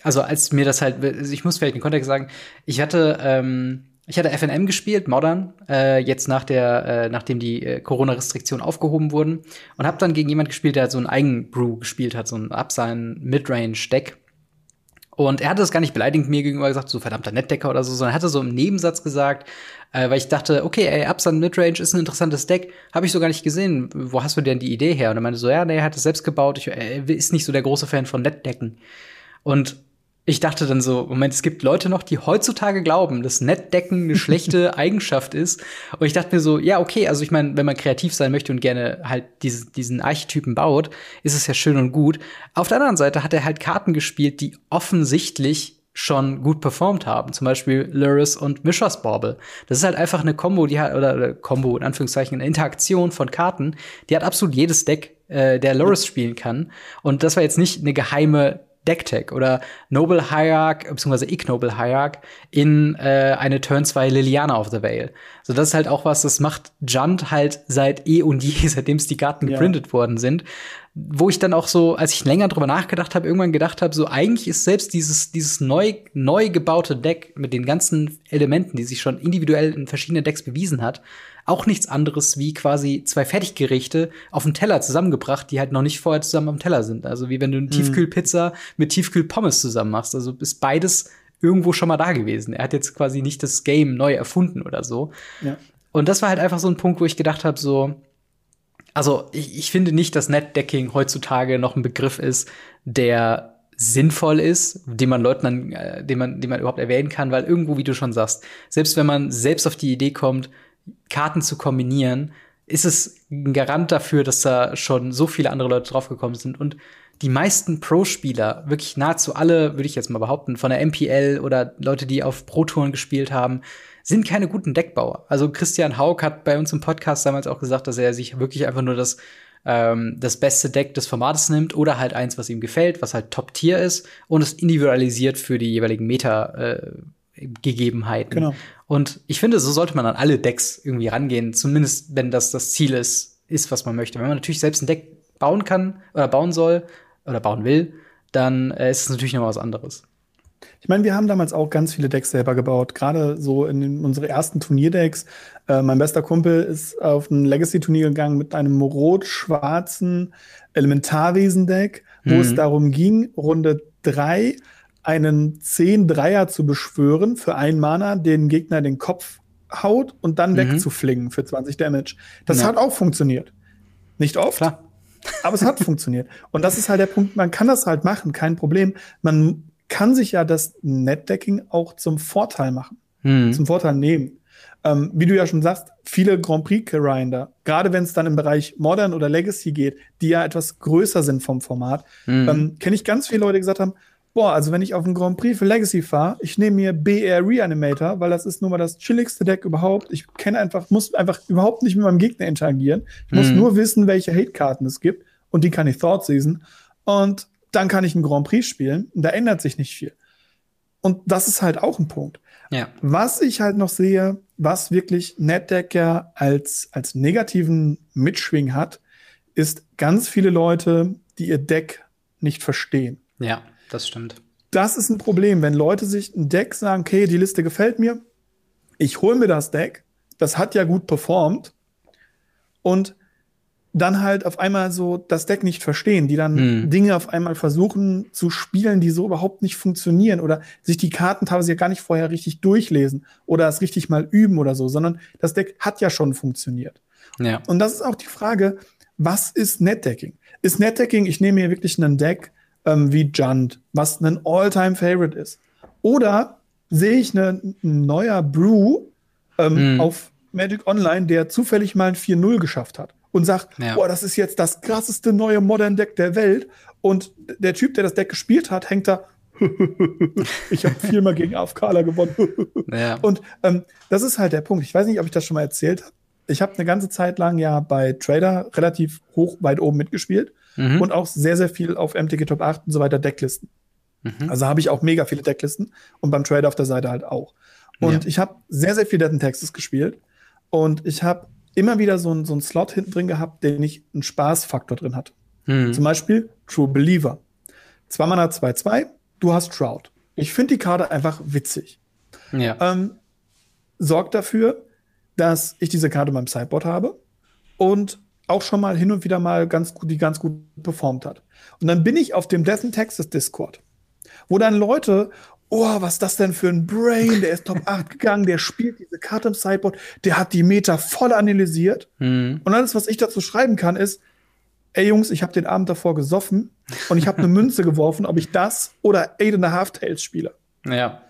also als mir das halt, also ich muss vielleicht den Kontext sagen, ich hatte, ähm, ich hatte FNM gespielt, Modern, äh, jetzt nach der, äh, nachdem die äh, Corona-Restriktionen aufgehoben wurden und habe dann gegen jemand gespielt, der halt so ein Eigenbrew gespielt hat, so ein ab sein Midrange-Deck. Und er hatte das gar nicht beleidigend mir gegenüber gesagt, so verdammter Netdecker oder so, sondern hatte so im Nebensatz gesagt, äh, weil ich dachte, okay, ey, Absan Midrange ist ein interessantes Deck, habe ich so gar nicht gesehen. Wo hast du denn die Idee her? Und er meinte so, ja, nee, er hat es selbst gebaut. Ich, er ist nicht so der große Fan von Netdecken. Und ich dachte dann so, Moment, es gibt Leute noch, die heutzutage glauben, dass Netdecken eine schlechte Eigenschaft ist. Und ich dachte mir so, ja, okay, also ich meine, wenn man kreativ sein möchte und gerne halt diese, diesen Archetypen baut, ist es ja schön und gut. Auf der anderen Seite hat er halt Karten gespielt, die offensichtlich schon gut performt haben. Zum Beispiel Luris und Mishras Bauble. Das ist halt einfach eine Combo, die hat, oder, oder Combo, in Anführungszeichen, eine Interaktion von Karten, die hat absolut jedes Deck, äh, der Luris spielen kann. Und das war jetzt nicht eine geheime Decktech oder Noble Hierarch, beziehungsweise Ignoble Hierarch in äh, eine Turn 2 Liliana of the Veil. So, das ist halt auch was, das macht Junt halt seit eh und je, seitdem es die Karten geprintet ja. worden sind. Wo ich dann auch so, als ich länger drüber nachgedacht habe, irgendwann gedacht habe, so eigentlich ist selbst dieses, dieses neu, neu gebaute Deck mit den ganzen Elementen, die sich schon individuell in verschiedenen Decks bewiesen hat, auch nichts anderes wie quasi zwei Fertiggerichte auf dem Teller zusammengebracht, die halt noch nicht vorher zusammen am Teller sind. Also wie wenn du eine mhm. Tiefkühlpizza mit Tiefkühlpommes zusammen machst. Also ist beides irgendwo schon mal da gewesen. Er hat jetzt quasi nicht das Game neu erfunden oder so. Ja. Und das war halt einfach so ein Punkt, wo ich gedacht habe, so, also ich, ich finde nicht, dass Netdecking heutzutage noch ein Begriff ist, der sinnvoll ist, den man Leuten dann, äh, den man, den man überhaupt erwähnen kann, weil irgendwo, wie du schon sagst, selbst wenn man selbst auf die Idee kommt, Karten zu kombinieren, ist es ein Garant dafür, dass da schon so viele andere Leute draufgekommen sind. Und die meisten Pro-Spieler, wirklich nahezu alle, würde ich jetzt mal behaupten, von der MPL oder Leute, die auf Pro-Touren gespielt haben, sind keine guten Deckbauer. Also Christian Haug hat bei uns im Podcast damals auch gesagt, dass er sich wirklich einfach nur das, ähm, das beste Deck des Formates nimmt oder halt eins, was ihm gefällt, was halt Top-Tier ist und es individualisiert für die jeweiligen Meta, äh, Gegebenheiten. Genau. Und ich finde, so sollte man an alle Decks irgendwie rangehen, zumindest wenn das das Ziel ist, ist, was man möchte. Wenn man natürlich selbst ein Deck bauen kann oder bauen soll oder bauen will, dann äh, ist es natürlich noch was anderes. Ich meine, wir haben damals auch ganz viele Decks selber gebaut, gerade so in den, unsere ersten Turnierdecks. Äh, mein bester Kumpel ist auf ein Legacy-Turnier gegangen mit einem rot-schwarzen Elementarwesen-Deck, wo mhm. es darum ging, Runde drei einen 10-Dreier zu beschwören für einen Mana, den Gegner den Kopf haut und dann mhm. wegzuflingen für 20 Damage. Das ja. hat auch funktioniert. Nicht oft, Klar. aber es hat funktioniert. Und das ist halt der Punkt, man kann das halt machen, kein Problem. Man kann sich ja das Netdecking auch zum Vorteil machen, mhm. zum Vorteil nehmen. Ähm, wie du ja schon sagst, viele Grand Prix-Grinder, gerade wenn es dann im Bereich Modern oder Legacy geht, die ja etwas größer sind vom Format, mhm. ähm, kenne ich ganz viele Leute, die gesagt haben, boah, also wenn ich auf einen Grand Prix für Legacy fahre, ich nehme mir BR Reanimator, weil das ist nun mal das chilligste Deck überhaupt. Ich kenne einfach, muss einfach überhaupt nicht mit meinem Gegner interagieren. Ich mhm. muss nur wissen, welche Hate-Karten es gibt und die kann ich Thought Season. Und dann kann ich einen Grand Prix spielen und da ändert sich nicht viel. Und das ist halt auch ein Punkt. Ja. Was ich halt noch sehe, was wirklich NetDecker als, als negativen Mitschwing hat, ist ganz viele Leute, die ihr Deck nicht verstehen. Ja, das stimmt. Das ist ein Problem, wenn Leute sich ein Deck sagen, okay, die Liste gefällt mir, ich hole mir das Deck, das hat ja gut performt und dann halt auf einmal so das Deck nicht verstehen, die dann hm. Dinge auf einmal versuchen zu spielen, die so überhaupt nicht funktionieren oder sich die Karten teilweise ja gar nicht vorher richtig durchlesen oder es richtig mal üben oder so, sondern das Deck hat ja schon funktioniert. Ja. Und das ist auch die Frage, was ist Netdecking? Ist Netdecking, ich nehme hier wirklich einen Deck ähm, wie Junt, was ein All-Time-Favorite ist. Oder sehe ich einen neuer Brew ähm, hm. auf Magic Online, der zufällig mal ein 4-0 geschafft hat und sagt, ja. boah, das ist jetzt das krasseste neue Modern Deck der Welt. Und der Typ, der das Deck gespielt hat, hängt da. ich habe viermal gegen Afkala gewonnen. ja. Und ähm, das ist halt der Punkt. Ich weiß nicht, ob ich das schon mal erzählt habe. Ich habe eine ganze Zeit lang ja bei Trader relativ hoch weit oben mitgespielt mhm. und auch sehr, sehr viel auf MTG Top 8 und so weiter Decklisten. Mhm. Also habe ich auch mega viele Decklisten und beim Trader auf der Seite halt auch. Und ja. ich habe sehr, sehr viel Dead and Texas gespielt und ich habe immer wieder so, ein, so einen Slot hinten drin gehabt, der nicht einen Spaßfaktor drin hat. Hm. Zum Beispiel True Believer. Zwei Mana 2-2, du hast Trout. Ich finde die Karte einfach witzig. Ja. Ähm, sorgt dafür, dass ich diese Karte beim Sideboard habe und auch schon mal hin und wieder mal ganz gut, die ganz gut performt hat. Und dann bin ich auf dem Death in Texas Discord, wo dann Leute oh, was ist das denn für ein Brain? Der ist Top 8 gegangen, der spielt diese Karte im Sideboard, der hat die Meta voll analysiert. Mhm. Und alles, was ich dazu schreiben kann, ist, ey Jungs, ich habe den Abend davor gesoffen und ich habe eine Münze geworfen, ob ich das oder Eight and a Half Tails spiele. Ja.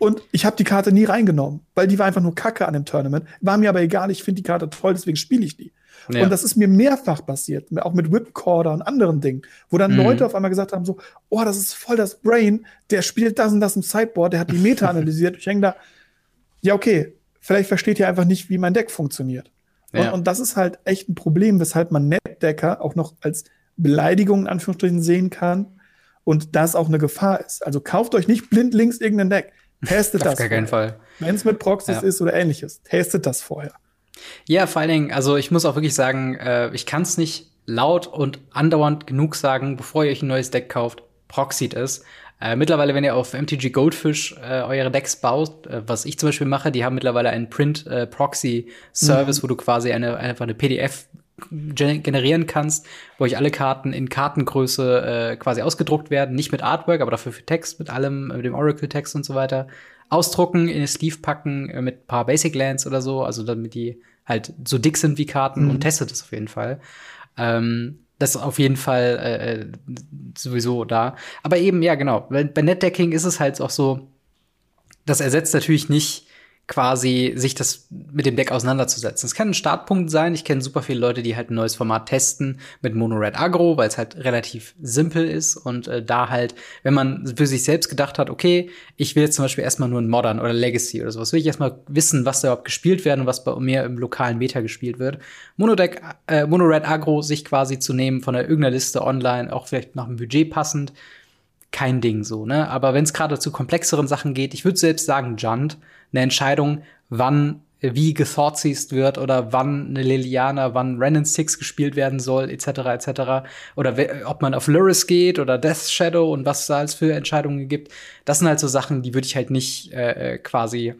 Und ich habe die Karte nie reingenommen, weil die war einfach nur Kacke an dem Tournament. War mir aber egal, ich finde die Karte toll, deswegen spiele ich die. Ja. Und das ist mir mehrfach passiert, auch mit Whipcorder und anderen Dingen, wo dann mhm. Leute auf einmal gesagt haben: so, oh, das ist voll das Brain, der spielt das und das im Sideboard, der hat die Meta analysiert. ich hänge da, ja, okay, vielleicht versteht ihr einfach nicht, wie mein Deck funktioniert. Ja. Und, und, das ist halt echt ein Problem, weshalb man Netdecker auch noch als Beleidigung in Anführungsstrichen sehen kann und das auch eine Gefahr ist. Also kauft euch nicht blind links irgendein Deck. Testet das. Auf gar keinen Fall. Wenn es mit Proxys ja. ist oder ähnliches, testet das vorher. Ja, vor allen Dingen, also ich muss auch wirklich sagen, äh, ich kann es nicht laut und andauernd genug sagen, bevor ihr euch ein neues Deck kauft, proxied es. Äh, mittlerweile, wenn ihr auf MTG Goldfish äh, eure Decks baut, äh, was ich zum Beispiel mache, die haben mittlerweile einen Print-Proxy-Service, äh, mhm. wo du quasi eine, einfach eine PDF generieren kannst, wo euch alle Karten in Kartengröße äh, quasi ausgedruckt werden, nicht mit Artwork, aber dafür für Text, mit allem, mit dem Oracle-Text und so weiter ausdrucken, in eine Sleeve packen äh, mit paar Basic Lands oder so, also damit die halt so dick sind wie Karten mhm. und testet es auf jeden Fall. Ähm, das ist auf jeden Fall äh, äh, sowieso da. Aber eben, ja, genau. Bei, bei Netdecking ist es halt auch so, das ersetzt natürlich nicht quasi sich das mit dem Deck auseinanderzusetzen. Es kann ein Startpunkt sein. Ich kenne super viele Leute, die halt ein neues Format testen mit Mono Red Agro, weil es halt relativ simpel ist und äh, da halt, wenn man für sich selbst gedacht hat, okay, ich will jetzt zum Beispiel erstmal nur ein Modern oder Legacy oder sowas, will ich erstmal wissen, was da überhaupt gespielt wird und was bei mir im lokalen Meta gespielt wird. Mono Deck, äh, Mono Red Agro sich quasi zu nehmen von der irgendeiner Liste online, auch vielleicht nach dem Budget passend, kein Ding so, ne? Aber wenn es gerade zu komplexeren Sachen geht, ich würde selbst sagen, Junt, eine Entscheidung, wann wie gethoughtseized wird oder wann eine Liliana, wann Renan Six gespielt werden soll, etc., etc. Oder ob man auf Luris geht oder Death Shadow und was es da als für Entscheidungen gibt. Das sind halt so Sachen, die würde ich halt nicht äh, äh quasi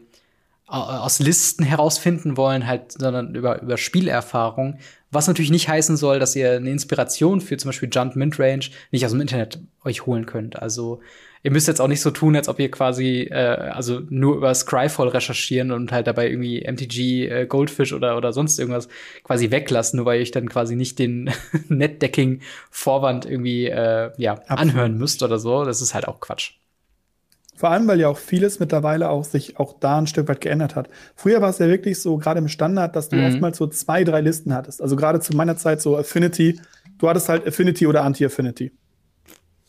aus Listen herausfinden wollen, halt, sondern über, über Spielerfahrung. Was natürlich nicht heißen soll, dass ihr eine Inspiration für zum Beispiel Junt Midrange nicht aus dem Internet euch holen könnt. Also ihr müsst jetzt auch nicht so tun, als ob ihr quasi äh, also nur über Scryfall recherchieren und halt dabei irgendwie MTG äh, Goldfish oder oder sonst irgendwas quasi weglassen, nur weil ihr euch dann quasi nicht den Netdecking Vorwand irgendwie äh, ja anhören müsst oder so. Das ist halt auch Quatsch. Vor allem, weil ja auch vieles mittlerweile auch sich auch da ein Stück weit geändert hat. Früher war es ja wirklich so, gerade im Standard, dass du mhm. oftmals so zwei, drei Listen hattest. Also gerade zu meiner Zeit so Affinity. Du hattest halt Affinity oder Anti-Affinity.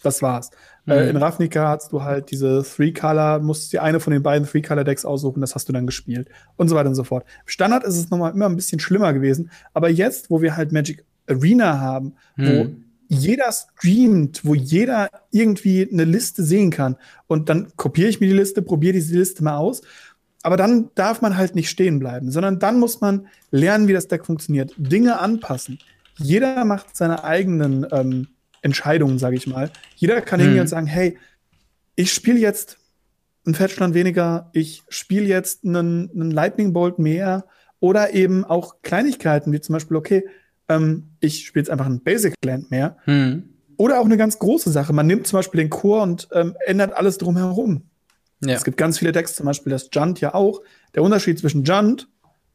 Das war's. Äh, mhm. Äh, in Ravnica hast du halt diese Three-Color, musst dir eine von den beiden Three-Color-Decks aussuchen, das hast du dann gespielt. Und so weiter und so fort. Im Standard ist es nochmal immer ein bisschen schlimmer gewesen. Aber jetzt, wo wir halt Magic Arena haben, mhm. Jeder streamt, wo jeder irgendwie eine Liste sehen kann. Und dann kopiere ich mir die Liste, probiere diese Liste mal aus. Aber dann darf man halt nicht stehen bleiben, sondern dann muss man lernen, wie das Deck funktioniert, Dinge anpassen. Jeder macht seine eigenen ähm, Entscheidungen, sage ich mal. Jeder kann hm. hingehen und sagen, hey, ich spiele jetzt ein Fetchland weniger, ich spiele jetzt einen, einen Lightning Bolt mehr oder eben auch Kleinigkeiten, wie zum Beispiel, okay, ähm, ich spiele jetzt einfach ein Basic Land mehr. Hm. Oder auch eine ganz große Sache. Man nimmt zum Beispiel den Core und ähm, ändert alles drumherum. Ja. Es gibt ganz viele Decks, zum Beispiel das Junt ja auch. Der Unterschied zwischen Junt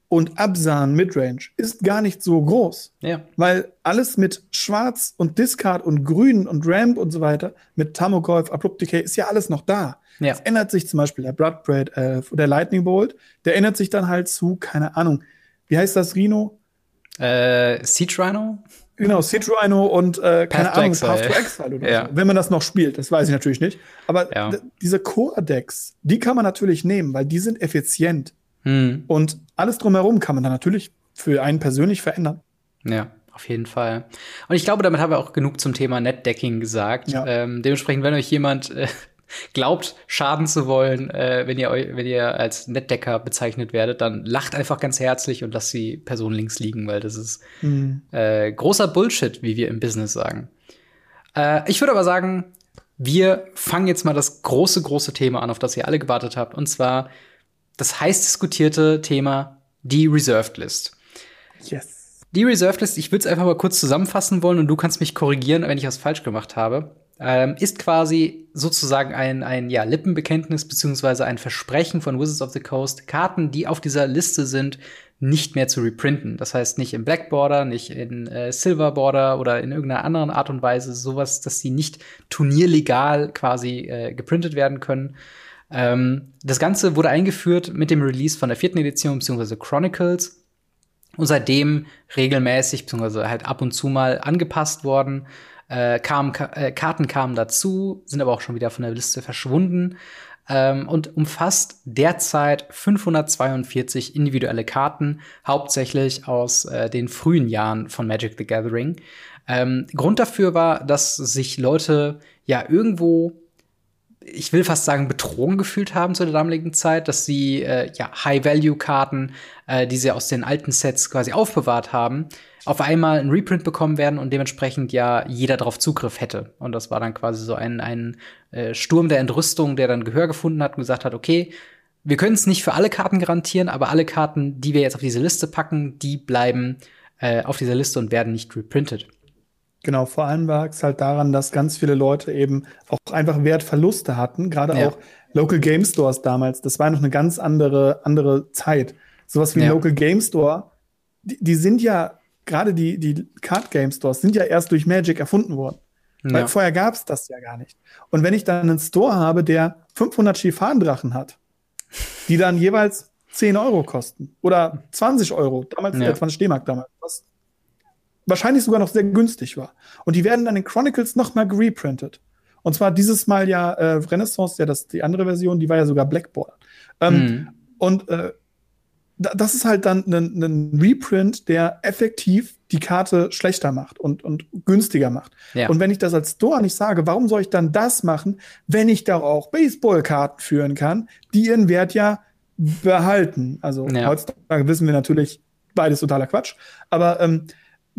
und Absan Midrange ist gar nicht so groß. Ja. Weil alles mit Schwarz und Discard und Grün und Ramp und so weiter, mit Tamogolf, Abrupt Decay, ist ja alles noch da. Ja. Es ändert sich zum Beispiel der Bloodbraid, äh, der Lightning Bolt, der ändert sich dann halt zu, keine Ahnung, wie heißt das, Rino? Äh, Siege Rhino? Genau, Siege Rhino und äh, keine Path Ahnung, to Path to Exile oder ja. so. Wenn man das noch spielt, das weiß ich natürlich nicht. Aber ja. diese Core-Decks, die kann man natürlich nehmen, weil die sind effizient. Hm. Und alles drumherum kann man dann natürlich für einen persönlich verändern. Ja, auf jeden Fall. Und ich glaube, damit haben wir auch genug zum Thema Netdecking gesagt. Ja. Ähm, dementsprechend, wenn euch jemand äh, glaubt, schaden zu wollen, äh, wenn, ihr, wenn ihr als Netdecker bezeichnet werdet, dann lacht einfach ganz herzlich und lasst die Person links liegen, weil das ist mhm. äh, großer Bullshit, wie wir im Business sagen. Äh, ich würde aber sagen, wir fangen jetzt mal das große, große Thema an, auf das ihr alle gewartet habt, und zwar das heiß diskutierte Thema die Reserved List. Yes. Die Reserved List, ich würde es einfach mal kurz zusammenfassen wollen und du kannst mich korrigieren, wenn ich was falsch gemacht habe ähm, ist quasi sozusagen ein, ein ja, Lippenbekenntnis beziehungsweise ein Versprechen von Wizards of the Coast, Karten, die auf dieser Liste sind, nicht mehr zu reprinten. Das heißt nicht in Black Border, nicht in äh, Silver Border oder in irgendeiner anderen Art und Weise sowas, dass sie nicht turnierlegal quasi äh, geprintet werden können. Ähm, das Ganze wurde eingeführt mit dem Release von der vierten Edition beziehungsweise Chronicles und seitdem regelmäßig beziehungsweise halt ab und zu mal angepasst worden. Äh, kam, äh, Karten kamen dazu, sind aber auch schon wieder von der Liste verschwunden ähm, und umfasst derzeit 542 individuelle Karten, hauptsächlich aus äh, den frühen Jahren von Magic the Gathering. Ähm, Grund dafür war, dass sich Leute ja irgendwo ich will fast sagen, betrogen gefühlt haben zu der damaligen Zeit, dass sie äh, ja High-Value-Karten, äh, die sie aus den alten Sets quasi aufbewahrt haben, auf einmal ein Reprint bekommen werden und dementsprechend ja jeder darauf Zugriff hätte. Und das war dann quasi so ein, ein äh, Sturm der Entrüstung, der dann Gehör gefunden hat und gesagt hat, okay, wir können es nicht für alle Karten garantieren, aber alle Karten, die wir jetzt auf diese Liste packen, die bleiben äh, auf dieser Liste und werden nicht reprintet. Genau, vor allem lag es halt daran, dass ganz viele Leute eben auch einfach Wertverluste hatten, gerade ja. auch Local Game Stores damals. Das war noch eine ganz andere, andere Zeit. Sowas wie ja. Local Game Store, die, die sind ja gerade die, die Card Game Stores sind ja erst durch Magic erfunden worden. Ja. Weil vorher gab es das ja gar nicht. Und wenn ich dann einen Store habe, der 500 Schifan-Drachen hat, die dann jeweils 10 Euro kosten oder 20 Euro, damals ja. 20 D-Mark damals, was wahrscheinlich sogar noch sehr günstig war. Und die werden dann in Chronicles nochmal gereprintet. Und zwar dieses Mal ja äh, Renaissance, ja, das die andere Version, die war ja sogar Blackboard. Ähm, mhm. Und äh, das ist halt dann ein, ein Reprint, der effektiv die Karte schlechter macht und, und günstiger macht. Ja. Und wenn ich das als Store nicht sage, warum soll ich dann das machen, wenn ich da auch Baseballkarten führen kann, die ihren Wert ja behalten? Also Ja. heutzutage wissen wir natürlich, beides totaler Quatsch. Aber ähm,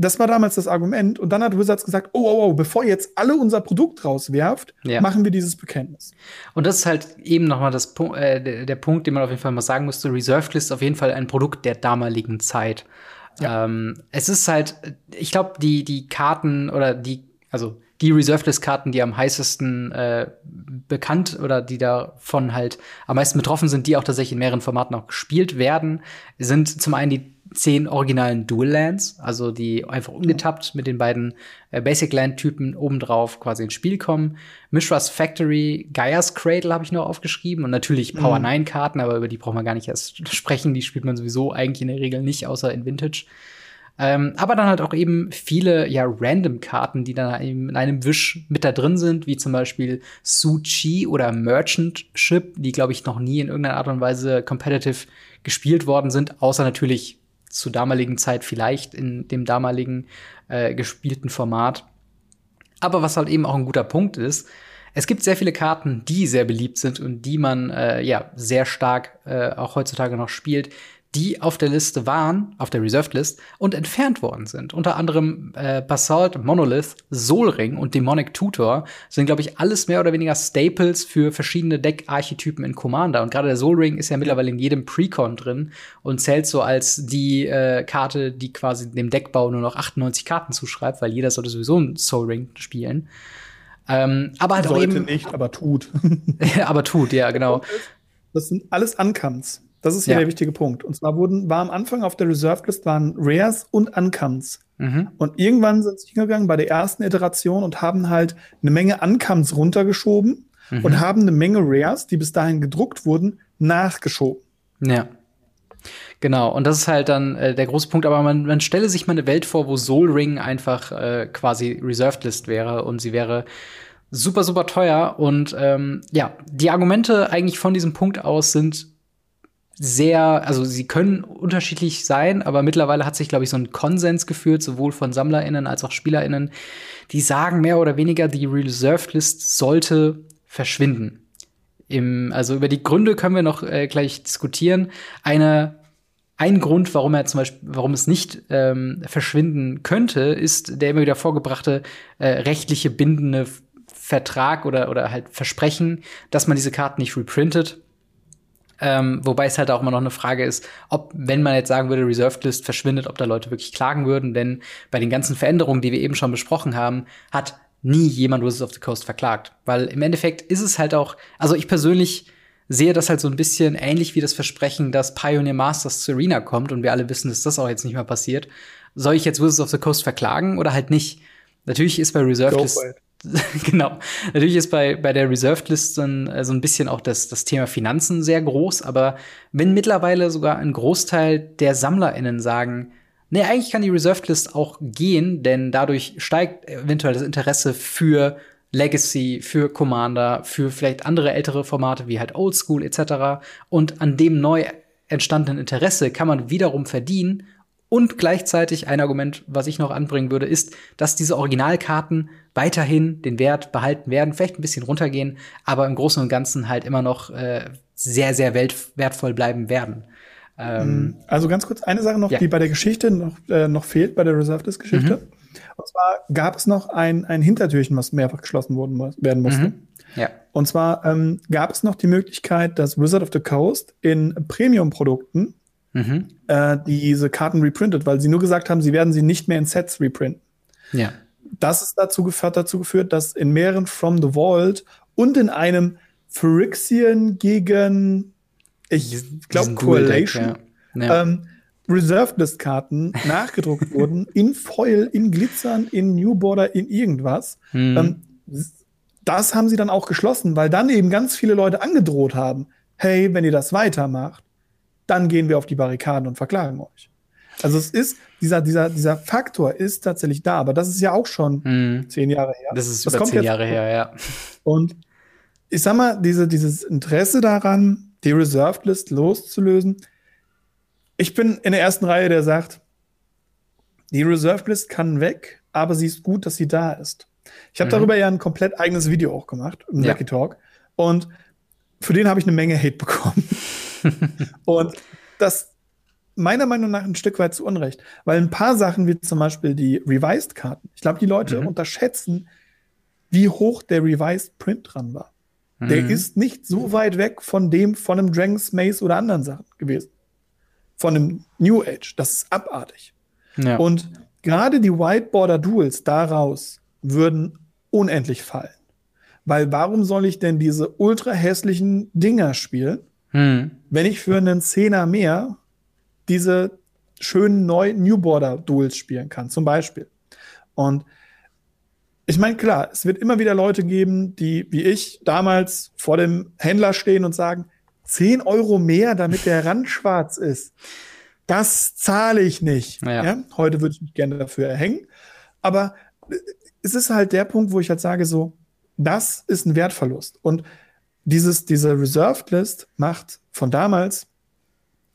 das war damals das Argument. Und dann hat Wizards gesagt, oh, oh, oh, bevor ihr jetzt alle unser Produkt rauswerft, Ja. machen wir dieses Bekenntnis. Und das ist halt eben nochmal das äh, der, Punkt, den man auf jeden Fall mal sagen müsste. Reserved List ist auf jeden Fall ein Produkt der damaligen Zeit. Ähm, es ist halt, ich glaube, die, die Karten oder die, also die Reserved List Karten, die am heißesten äh, bekannt oder die davon halt am meisten betroffen sind, die auch tatsächlich in mehreren Formaten auch gespielt werden, sind zum einen die zehn originalen Dual Lands, also die einfach ungetappt mit den beiden äh, Basic Land Typen obendrauf quasi ins Spiel kommen. Mishra's Factory, Gaia's Cradle habe ich noch aufgeschrieben und natürlich Power 9 Karten, aber über die braucht man gar nicht erst sprechen, die spielt man sowieso eigentlich in der Regel nicht, außer in Vintage. Ähm, aber dann halt auch eben viele ja random Karten, die dann eben in einem Wisch mit da drin sind, wie zum Beispiel Su-Chi oder Merchant Ship, die glaube ich noch nie in irgendeiner Art und Weise competitive gespielt worden sind, außer natürlich zur damaligen Zeit vielleicht in dem damaligen äh, gespielten Format. Aber was halt eben auch ein guter Punkt ist, es gibt sehr viele Karten, die sehr beliebt sind und die man äh, ja sehr stark äh, auch heutzutage noch spielt, die auf der Liste waren, auf der Reserved List und entfernt worden sind. Unter anderem äh, Basalt, Monolith, Sol Ring und Demonic Tutor sind, glaube ich, alles mehr oder weniger Staples für verschiedene Deck-Archetypen in Commander. Und gerade der Sol Ring ist ja mittlerweile in jedem Precon drin und zählt so als die äh, Karte, die quasi dem Deckbau nur noch 98 Karten zuschreibt, weil jeder sollte sowieso einen Soul Ring spielen. Ähm, aber halt auch Sollte eben, nicht, aber tut. aber tut, ja, genau. Das sind alles Uncomes. Das ist hier Ja. der wichtige Punkt. Und zwar wurden, war am Anfang auf der Reserved List waren Rares und Uncomes. Mhm. Und irgendwann sind sie hingegangen bei der ersten Iteration und haben halt eine Menge Uncomes runtergeschoben Mhm. und haben eine Menge Rares, die bis dahin gedruckt wurden, nachgeschoben. Ja. Genau, und das ist halt dann äh, der große Punkt, aber man, man stelle sich mal eine Welt vor, wo Soul Ring einfach äh, quasi Reserved List wäre und sie wäre super, super teuer. Und ähm, ja, die Argumente eigentlich von diesem Punkt aus sind sehr, also sie können unterschiedlich sein, aber mittlerweile hat sich, glaube ich, so ein Konsens geführt, sowohl von SammlerInnen als auch SpielerInnen, die sagen mehr oder weniger, die Reserved List sollte verschwinden. Im, also über die Gründe können wir noch äh, gleich diskutieren. Eine, ein Grund, warum er zum Beispiel, warum es nicht ähm, verschwinden könnte, ist der immer wieder vorgebrachte äh, rechtliche bindende Vertrag oder, oder halt Versprechen, dass man diese Karten nicht reprintet. Ähm, wobei es halt auch immer noch eine Frage ist, ob, wenn man jetzt sagen würde, Reserved List verschwindet, ob da Leute wirklich klagen würden, denn bei den ganzen Veränderungen, die wir eben schon besprochen haben, hat nie jemand Wizards of the Coast verklagt. Weil im Endeffekt ist es halt auch, also ich persönlich sehe das halt so ein bisschen ähnlich wie das Versprechen, dass Pioneer Masters zu Arena kommt und wir alle wissen, dass das auch jetzt nicht mehr passiert. Soll ich jetzt Wizards of the Coast verklagen oder halt nicht? Natürlich ist bei Reserved List for it. genau. Natürlich ist bei, bei der Reserved List dann äh, so ein bisschen auch das, das Thema Finanzen sehr groß, aber wenn mittlerweile sogar ein Großteil der SammlerInnen sagen, nee, eigentlich kann die Reserved List auch gehen, denn dadurch steigt eventuell das Interesse für Legacy, für Commander, für vielleicht andere ältere Formate wie halt Old School etc. Und an dem neu entstandenen Interesse kann man wiederum verdienen. Und gleichzeitig ein Argument, was ich noch anbringen würde, ist, dass diese Originalkarten weiterhin den Wert behalten werden, vielleicht ein bisschen runtergehen, aber im Großen und Ganzen halt immer noch äh, sehr, sehr wertvoll bleiben werden. Ähm, Also ganz kurz eine Sache noch, Ja. die bei der Geschichte noch, äh, noch fehlt, bei der Reserved Geschichte. Mhm. Und zwar gab es noch ein, ein Hintertürchen, was mehrfach geschlossen worden, werden musste. Mhm. Ja. Und zwar ähm, gab es noch die Möglichkeit, dass Wizard of the Coast in Premium-Produkten Mhm. äh, diese Karten reprintet, weil sie nur gesagt haben, sie werden sie nicht mehr in Sets reprinten. Ja. Das ist dazu geführt, dazu geführt, dass in mehreren From the Vault und in einem Phyrexian gegen, ich glaube, Correlation, Ja. Ja. ähm, Reserved List Karten nachgedruckt wurden in Foil, in Glitzern, in New Border, in irgendwas. Ähm, das haben sie dann auch geschlossen, weil dann eben ganz viele Leute angedroht haben, hey, wenn ihr das weitermacht, dann gehen wir auf die Barrikaden und verklagen euch. Also es ist, dieser, dieser, dieser Faktor ist tatsächlich da, aber das ist ja auch schon Mhm. zehn Jahre her. Das ist Das über kommt zehn Jahre her, ja. Und ich sag mal, diese, dieses Interesse daran, die Reserved List loszulösen, ich bin in der ersten Reihe, der sagt, die Reserved List kann weg, aber sie ist gut, dass sie da ist. Ich habe mhm. darüber ja ein komplett eigenes Video auch gemacht, im ja. Lucky Talk. Und für den habe ich eine Menge Hate bekommen. Und das meiner Meinung nach ein Stück weit zu Unrecht. Weil ein paar Sachen, wie zum Beispiel die Revised-Karten, ich glaube, die Leute mhm. unterschätzen, wie hoch der Revised Print dran war. Mhm. Der ist nicht so weit weg von dem, von einem Dragon's Maze oder anderen Sachen gewesen. Von einem New Age. Das ist abartig. Ja. Und gerade die White Border Duels daraus würden unendlich fallen. Weil warum soll ich denn diese ultra hässlichen Dinger spielen, hm. wenn ich für einen Zehner mehr diese schönen neuen New Border Duels spielen kann, zum Beispiel. Und ich meine, klar, es wird immer wieder Leute geben, die, wie ich, damals vor dem Händler stehen und sagen, 10 Euro mehr, damit der Rand schwarz ist. Das zahle ich nicht. Ja. ja. Heute würde ich mich gerne dafür erhängen. Aber es ist halt der Punkt, wo ich halt sage, so, das ist ein Wertverlust. Und dieses, diese Reserved List macht von damals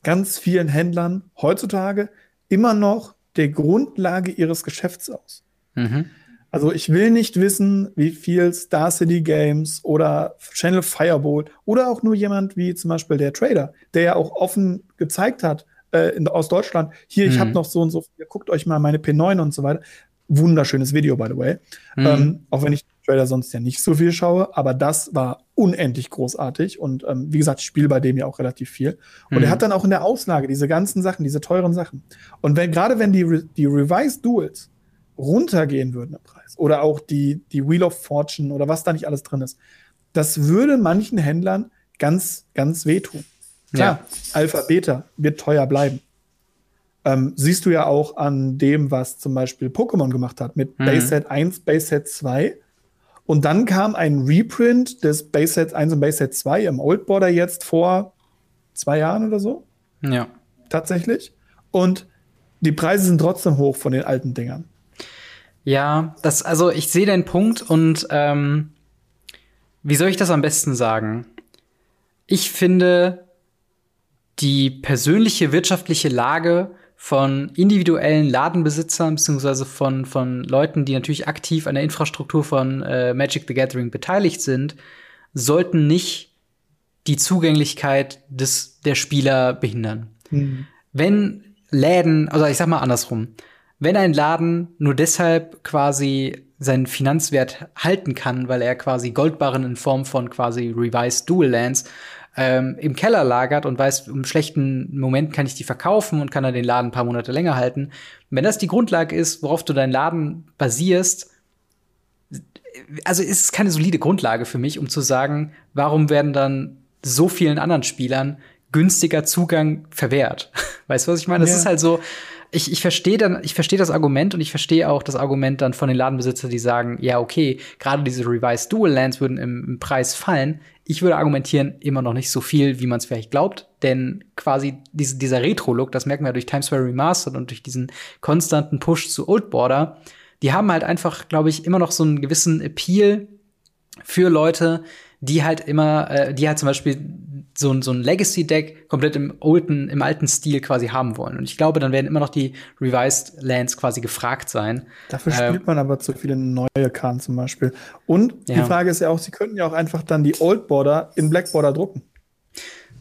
ganz vielen Händlern heutzutage immer noch der Grundlage ihres Geschäfts aus. Mhm. Also ich will nicht wissen, wie viel Star City Games oder Channel Fireball oder auch nur jemand wie zum Beispiel der Trader, der ja auch offen gezeigt hat äh, in, aus Deutschland, hier, mhm. ich habe noch so und so, guckt euch mal meine P9 und so weiter. Wunderschönes Video, by the way. Mhm. Ähm, auch wenn ich Trader sonst ja nicht so viel schaue, aber das war unendlich großartig und ähm, wie gesagt, ich spiele bei dem ja auch relativ viel. Und mhm. er hat dann auch in der Auslage diese ganzen Sachen, diese teuren Sachen. Und wenn gerade wenn die, Re die Revised Duels runtergehen würden im Preis oder auch die, die Wheel of Fortune oder was da nicht alles drin ist, das würde manchen Händlern ganz, ganz wehtun. Klar, ja. Alpha, Beta wird teuer bleiben. Ähm, siehst du ja auch an dem, was zum Beispiel Pokémon gemacht hat mit mhm. Base Set 1, Base Set 2 und dann kam ein Reprint des Base Sets 1 und Base Set 2 im Old Border jetzt vor zwei Jahren oder so. Ja. Tatsächlich. Und die Preise sind trotzdem hoch von den alten Dingern. Ja, das, also ich sehe den Punkt und ähm, wie soll ich das am besten sagen? Ich finde, die persönliche wirtschaftliche Lage von individuellen Ladenbesitzern beziehungsweise von, von Leuten, die natürlich aktiv an der Infrastruktur von äh, Magic the Gathering beteiligt sind, sollten nicht die Zugänglichkeit des, der Spieler behindern. Mhm. Wenn Läden, also ich sag mal andersrum, wenn ein Laden nur deshalb quasi seinen Finanzwert halten kann, weil er quasi Goldbarren in Form von quasi Revised Dual Lands ähm, im Keller lagert und weiß, im schlechten Moment kann ich die verkaufen und kann dann den Laden ein paar Monate länger halten. wenn das die Grundlage ist, worauf du deinen Laden basierst, also ist es keine solide Grundlage für mich, um zu sagen, warum werden dann so vielen anderen Spielern günstiger Zugang verwehrt. Weißt du, was ich meine? Das ja. ist halt so, ich, ich verstehe dann, ich verstehe das Argument und ich verstehe auch das Argument dann von den Ladenbesitzern, die sagen, ja, okay, gerade diese Revised Dual Lands würden im, im Preis fallen. Ich würde argumentieren, immer noch nicht so viel, wie man es vielleicht glaubt, denn quasi diese, dieser Retro-Look, das merken wir durch Times Square Remastered und durch diesen konstanten Push zu Old Border, die haben halt einfach, glaube ich, immer noch so einen gewissen Appeal für Leute, die halt immer, äh, die halt zum Beispiel so, so ein Legacy-Deck komplett im alten, im alten Stil quasi haben wollen. Und ich glaube, dann werden immer noch die Revised Lands quasi gefragt sein. Dafür äh, spielt man aber zu viele neue Karten zum Beispiel. Und ja. die Frage ist ja auch, sie könnten ja auch einfach dann die Old Border in Black Border drucken.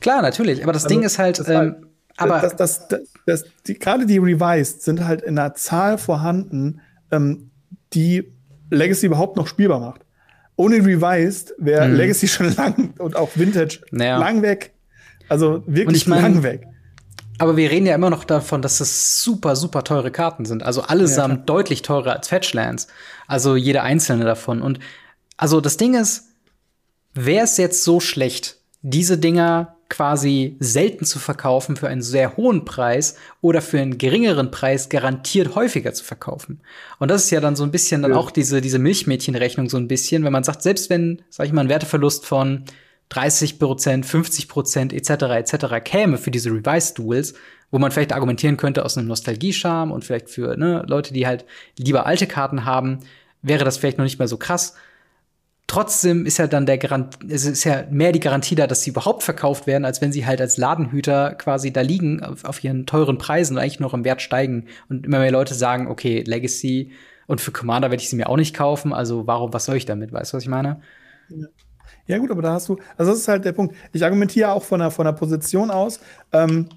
Klar, natürlich. Aber das also, Ding ist halt, ähm, aber das, das, das, das die, gerade die Revised sind halt in einer Zahl vorhanden, ähm, die Legacy überhaupt noch spielbar macht ohne Revised wäre mhm. Legacy schon lang und auch Vintage naja. lang weg. Also wirklich mein, lang weg. Aber wir reden ja immer noch davon, dass das super, super teure Karten sind. Also allesamt ja, deutlich teurer als Fetchlands. Also jede einzelne davon. Und also das Ding ist, wäre es jetzt so schlecht, diese Dinger quasi selten zu verkaufen für einen sehr hohen Preis oder für einen geringeren Preis garantiert häufiger zu verkaufen. Und das ist ja dann so ein bisschen dann auch diese, diese Milchmädchenrechnung so ein bisschen, wenn man sagt, selbst wenn, sag ich mal, ein Werteverlust von 30 Prozent, 50 Prozent etc. etc. käme für diese Revised Duels, wo man vielleicht argumentieren könnte aus einem Nostalgie-Charme und vielleicht für ne, Leute, die halt lieber alte Karten haben, wäre das vielleicht noch nicht mehr so krass trotzdem ist ja dann der Garant, es ist ja mehr die Garantie da, dass sie überhaupt verkauft werden, als wenn sie halt als Ladenhüter quasi da liegen auf, auf ihren teuren Preisen und eigentlich noch im Wert steigen und immer mehr Leute sagen, okay, Legacy und für Commander werde ich sie mir auch nicht kaufen, also warum, was soll ich damit? Weißt du, was ich meine? Ja. Ja, gut, aber da hast du, also das ist halt der Punkt. Ich argumentiere auch von einer, von einer Position aus, ähm,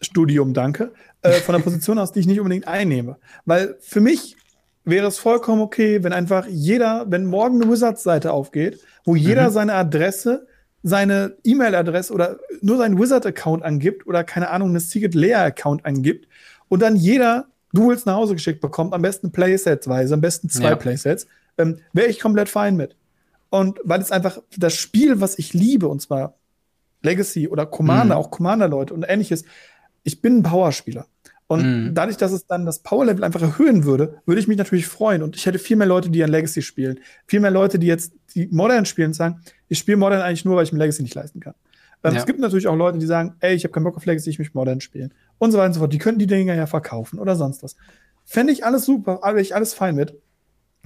Studium, danke, äh, von einer Position aus, die ich nicht unbedingt einnehme. Weil für mich wäre es vollkommen okay, wenn einfach jeder, wenn morgen eine Wizards-Seite aufgeht, wo jeder mhm. seine Adresse, seine E-Mail-Adresse oder nur seinen Wizard-Account angibt oder keine Ahnung, eine Secret Layer-Account angibt und dann jeder Duels nach Hause geschickt bekommt, am besten Playsets-weise, am besten zwei ja. Playsets, ähm, wäre ich komplett fein mit. Und weil es einfach das Spiel, was ich liebe, und zwar Legacy oder Commander, mhm. auch Commander-Leute und ähnliches, ich bin ein Powerspieler. Und mhm. dadurch, dass es dann das Power-Level einfach erhöhen würde, würde ich mich natürlich freuen. Und ich hätte viel mehr Leute, die an Legacy spielen. Viel mehr Leute, die jetzt die Modern spielen und sagen, ich spiele Modern eigentlich nur, weil ich mir Legacy nicht leisten kann. Ähm, ja. Es gibt natürlich auch Leute, die sagen, ey, ich habe keinen Bock auf Legacy, ich möchte Modern spielen. Und so weiter und so fort. Die könnten die Dinger ja verkaufen oder sonst was. Fände ich alles super, wäre ich alles fein mit.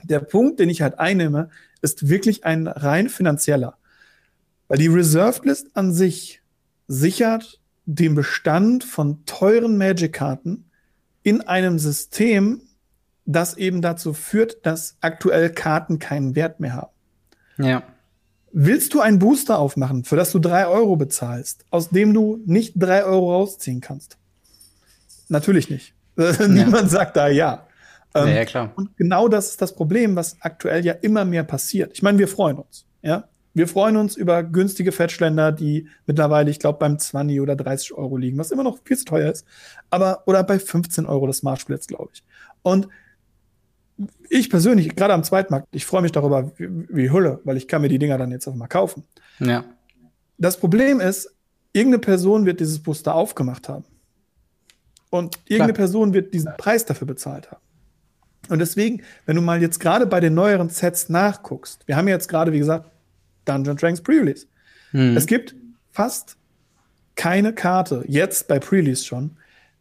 Der Punkt, den ich halt einnehme, ist wirklich ein rein finanzieller. Weil die Reserved List an sich sichert den Bestand von teuren Magic-Karten in einem System, das eben dazu führt, dass aktuell Karten keinen Wert mehr haben. Ja. Willst du einen Booster aufmachen, für das du drei Euro bezahlst, aus dem du nicht drei Euro rausziehen kannst? Natürlich nicht. Ja. Niemand sagt da ja. Ähm, ja, klar. Und genau das ist das Problem, was aktuell ja immer mehr passiert. Ich meine, wir freuen uns. Ja, wir freuen uns über günstige Fetchländer, die mittlerweile, ich glaube, beim 20 oder 30 Euro liegen, was immer noch viel zu teuer ist. Aber, oder bei 15 Euro das Smart Splits, glaube ich. Und ich persönlich, gerade am Zweitmarkt, ich freue mich darüber wie, wie Hülle, weil ich kann mir die Dinger dann jetzt auch mal kaufen. Ja. Das Problem ist, irgendeine Person wird dieses Booster aufgemacht haben. Und irgendeine Klar. Person wird diesen Preis dafür bezahlt haben. Und deswegen, wenn du mal jetzt gerade bei den neueren Sets nachguckst, wir haben jetzt gerade, wie gesagt, Dungeon Dragons Pre-Release. Mhm. Es gibt fast keine Karte, jetzt bei Pre-Release schon,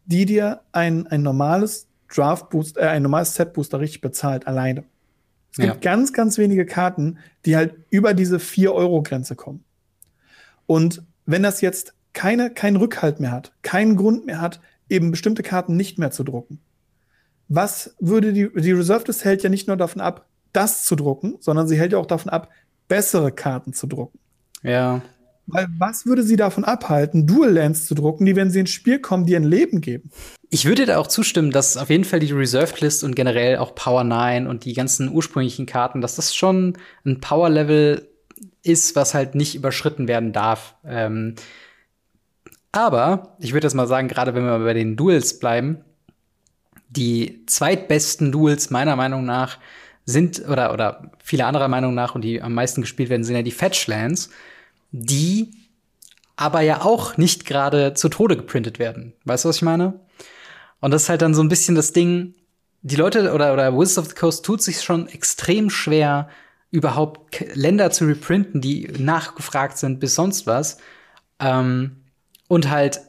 die dir ein, ein normales Draft Boost, äh, ein normales Set Booster richtig bezahlt, alleine. Es gibt ja. ganz, ganz wenige Karten, die halt über diese 4-Euro-Grenze kommen. Und wenn das jetzt keine, keinen Rückhalt mehr hat, keinen Grund mehr hat, eben bestimmte Karten nicht mehr zu drucken, was würde die, die Reserved List hält ja nicht nur davon ab, das zu drucken, sondern sie hält ja auch davon ab, bessere Karten zu drucken. Ja. Weil was würde sie davon abhalten, Dual Lands zu drucken, die, wenn sie ins Spiel kommen, dir ein Leben geben? Ich würde da auch zustimmen, dass auf jeden Fall die Reserved List und generell auch Power 9 und die ganzen ursprünglichen Karten, dass das schon ein Power Level ist, was halt nicht überschritten werden darf. Ähm, aber ich würde das mal sagen, gerade wenn wir bei den Duels bleiben, die zweitbesten Duels meiner Meinung nach sind, oder, oder viele anderer Meinung nach und die am meisten gespielt werden, sind ja die Fetchlands, die aber ja auch nicht gerade zu Tode geprintet werden. Weißt du, was ich meine? Und das ist halt dann so ein bisschen das Ding, die Leute oder, oder Wizards of the Coast tut sich schon extrem schwer, überhaupt Länder zu reprinten, die nachgefragt sind bis sonst was. Ähm, und halt,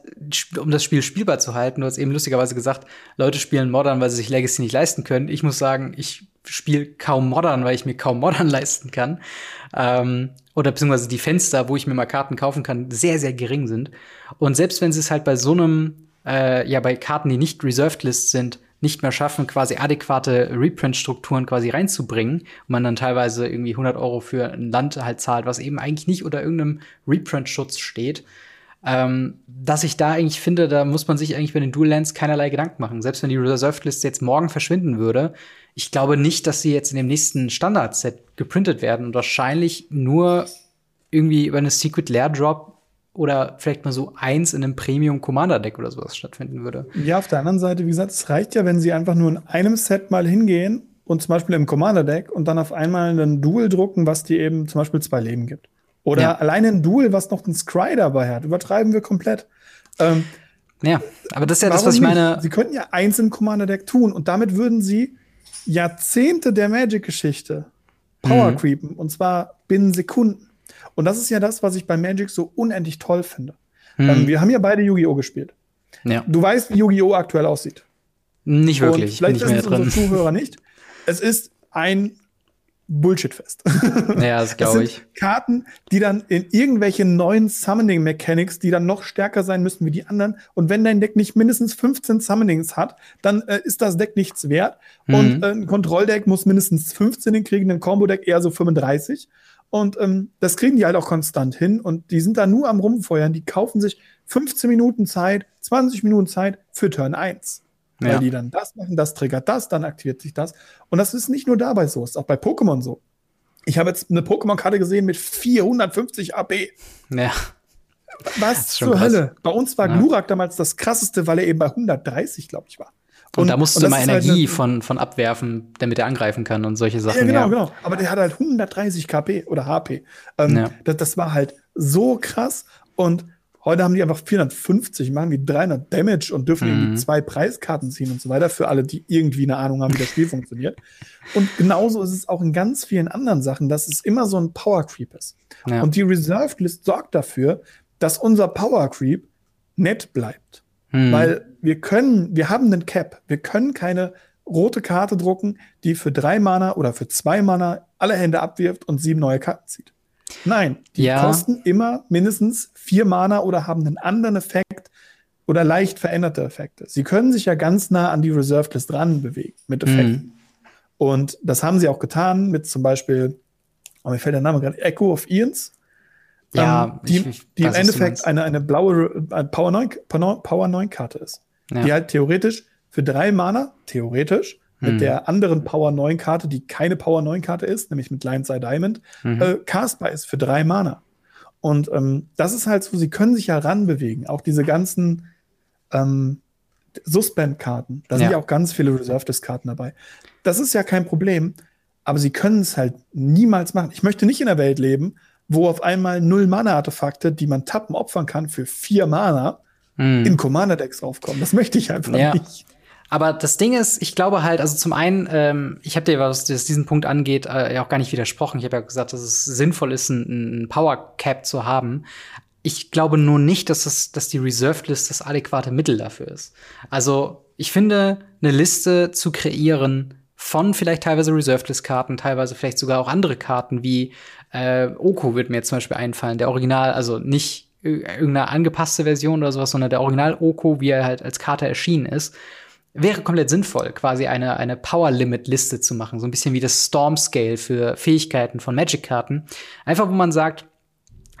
um das Spiel spielbar zu halten, du hast eben lustigerweise gesagt, Leute spielen Modern, weil sie sich Legacy nicht leisten können. Ich muss sagen, ich spiele kaum Modern, weil ich mir kaum Modern leisten kann. Ähm, oder beziehungsweise die Fenster, wo ich mir mal Karten kaufen kann, sehr, sehr gering sind. Und selbst wenn sie es halt bei so einem, äh, ja, bei Karten, die nicht Reserved List sind, nicht mehr schaffen, quasi adäquate Reprint-Strukturen quasi reinzubringen und man dann teilweise irgendwie 100 Euro für ein Land halt zahlt, was eben eigentlich nicht unter irgendeinem Reprint-Schutz steht, ähm, dass ich da eigentlich finde, da muss man sich eigentlich bei den Dual Lands keinerlei Gedanken machen. Selbst wenn die Reserved List jetzt morgen verschwinden würde, ich glaube nicht, dass sie jetzt in dem nächsten Standard-Set geprintet werden und wahrscheinlich nur irgendwie über eine Secret Lair Drop oder vielleicht mal so eins in einem Premium Commander Deck oder sowas stattfinden würde. Ja, auf der anderen Seite, wie gesagt, es reicht ja, wenn sie einfach nur in einem Set mal hingehen und zum Beispiel im Commander Deck und dann auf einmal einen Duel drucken, was dir eben zum Beispiel zwei Leben gibt. Oder ja. alleine ein Duel, was noch einen Scry dabei hat. Übertreiben wir komplett. Ähm, ja, aber das ist ja das, was ich meine. Nicht? Sie könnten ja eins im Commander-Deck tun und damit würden sie Jahrzehnte der Magic-Geschichte Power mhm. creepen und zwar binnen Sekunden. Und das ist ja das, was ich bei Magic so unendlich toll finde. Mhm. Ähm, wir haben ja beide Yu-Gi-Oh! gespielt. Ja. Du weißt, wie Yu-Gi-Oh! aktuell aussieht. Nicht wirklich. Und vielleicht wissen es unsere Zuhörer nicht. Es ist ein Bullshit-fest. Ja, das glaube ich. Karten, die dann in irgendwelche neuen Summoning-Mechanics, die dann noch stärker sein müssen wie die anderen. Und wenn dein Deck nicht mindestens 15 Summonings hat, dann äh, ist das Deck nichts wert. Mhm. Und äh, ein Kontrolldeck muss mindestens 15 hinkriegen, ein Combo-Deck eher so 35. Und ähm, das kriegen die halt auch konstant hin. Und die sind da nur am Rumfeuern. Die kaufen sich 15 Minuten Zeit, 20 Minuten Zeit für Turn 1. Weil ja. die dann das machen, das triggert das, dann aktiviert sich das. Und das ist nicht nur dabei so, ist auch bei Pokémon so. Ich habe jetzt eine Pokémon-Karte gesehen mit 450 AP. Ja. Was zur krass. Hölle? Bei uns war ja. Glurak damals das krasseste, weil er eben bei 130, glaube ich, war. Und, und da musst und du mal halt Energie halt von, von abwerfen, damit er angreifen kann und solche Sachen. Ja, genau, ja. genau. Aber der hat halt 130 KP oder HP. Ähm, ja. das, das war halt so krass. Und Heute haben die einfach 450, machen die 300 Damage und dürfen mhm. irgendwie zwei Preiskarten ziehen und so weiter für alle, die irgendwie eine Ahnung haben, wie das Spiel funktioniert. Und genauso ist es auch in ganz vielen anderen Sachen, dass es immer so ein Power Creep ist. Ja. Und die Reserved List sorgt dafür, dass unser Power Creep nett bleibt. Mhm. Weil wir können, wir haben einen Cap. Wir können keine rote Karte drucken, die für drei Mana oder für zwei Mana alle Hände abwirft und sieben neue Karten zieht. Nein, die ja. kosten immer mindestens vier Mana oder haben einen anderen Effekt oder leicht veränderte Effekte. Sie können sich ja ganz nah an die Reserved List ran bewegen mit Effekten. Mhm. Und das haben sie auch getan mit zum Beispiel, oh, mir fällt der Name gerade, Echo of Ians. Ja, ähm, die, ich, ich die im Endeffekt eine, eine blaue äh, Power 9, Power 9 Karte ist. Ja. Die halt theoretisch für drei Mana, theoretisch, mit hm. der anderen Power 9 Karte, die keine Power 9 Karte ist, nämlich mit Eye Diamond, mhm. äh, castbar ist für drei Mana. Und ähm, das ist halt so, sie können sich ja ranbewegen. Auch diese ganzen ähm, Suspend-Karten, da ja. sind ja auch ganz viele Reserved-Karten dabei. Das ist ja kein Problem, aber sie können es halt niemals machen. Ich möchte nicht in einer Welt leben, wo auf einmal null Mana-Artefakte, die man tappen, opfern kann für vier Mana, mhm. in Commander-Decks draufkommen. Das möchte ich einfach ja. nicht. Aber das Ding ist, ich glaube halt, also zum einen, ähm, ich habe dir, was das diesen Punkt angeht, äh, ja auch gar nicht widersprochen. Ich habe ja gesagt, dass es sinnvoll ist, ein, Power Cap zu haben. Ich glaube nur nicht, dass, es, dass die Reserved List das adäquate Mittel dafür ist. Also ich finde, eine Liste zu kreieren von vielleicht teilweise Reserved List Karten, teilweise vielleicht sogar auch andere Karten wie äh, Oko wird mir jetzt zum Beispiel einfallen, der Original, also nicht irgendeine angepasste Version oder sowas, sondern der Original Oko, wie er halt als Karte erschienen ist wäre komplett sinnvoll, quasi eine, eine Power-Limit-Liste zu machen. So ein bisschen wie das Storm-Scale für Fähigkeiten von Magic-Karten. Einfach, wo man sagt,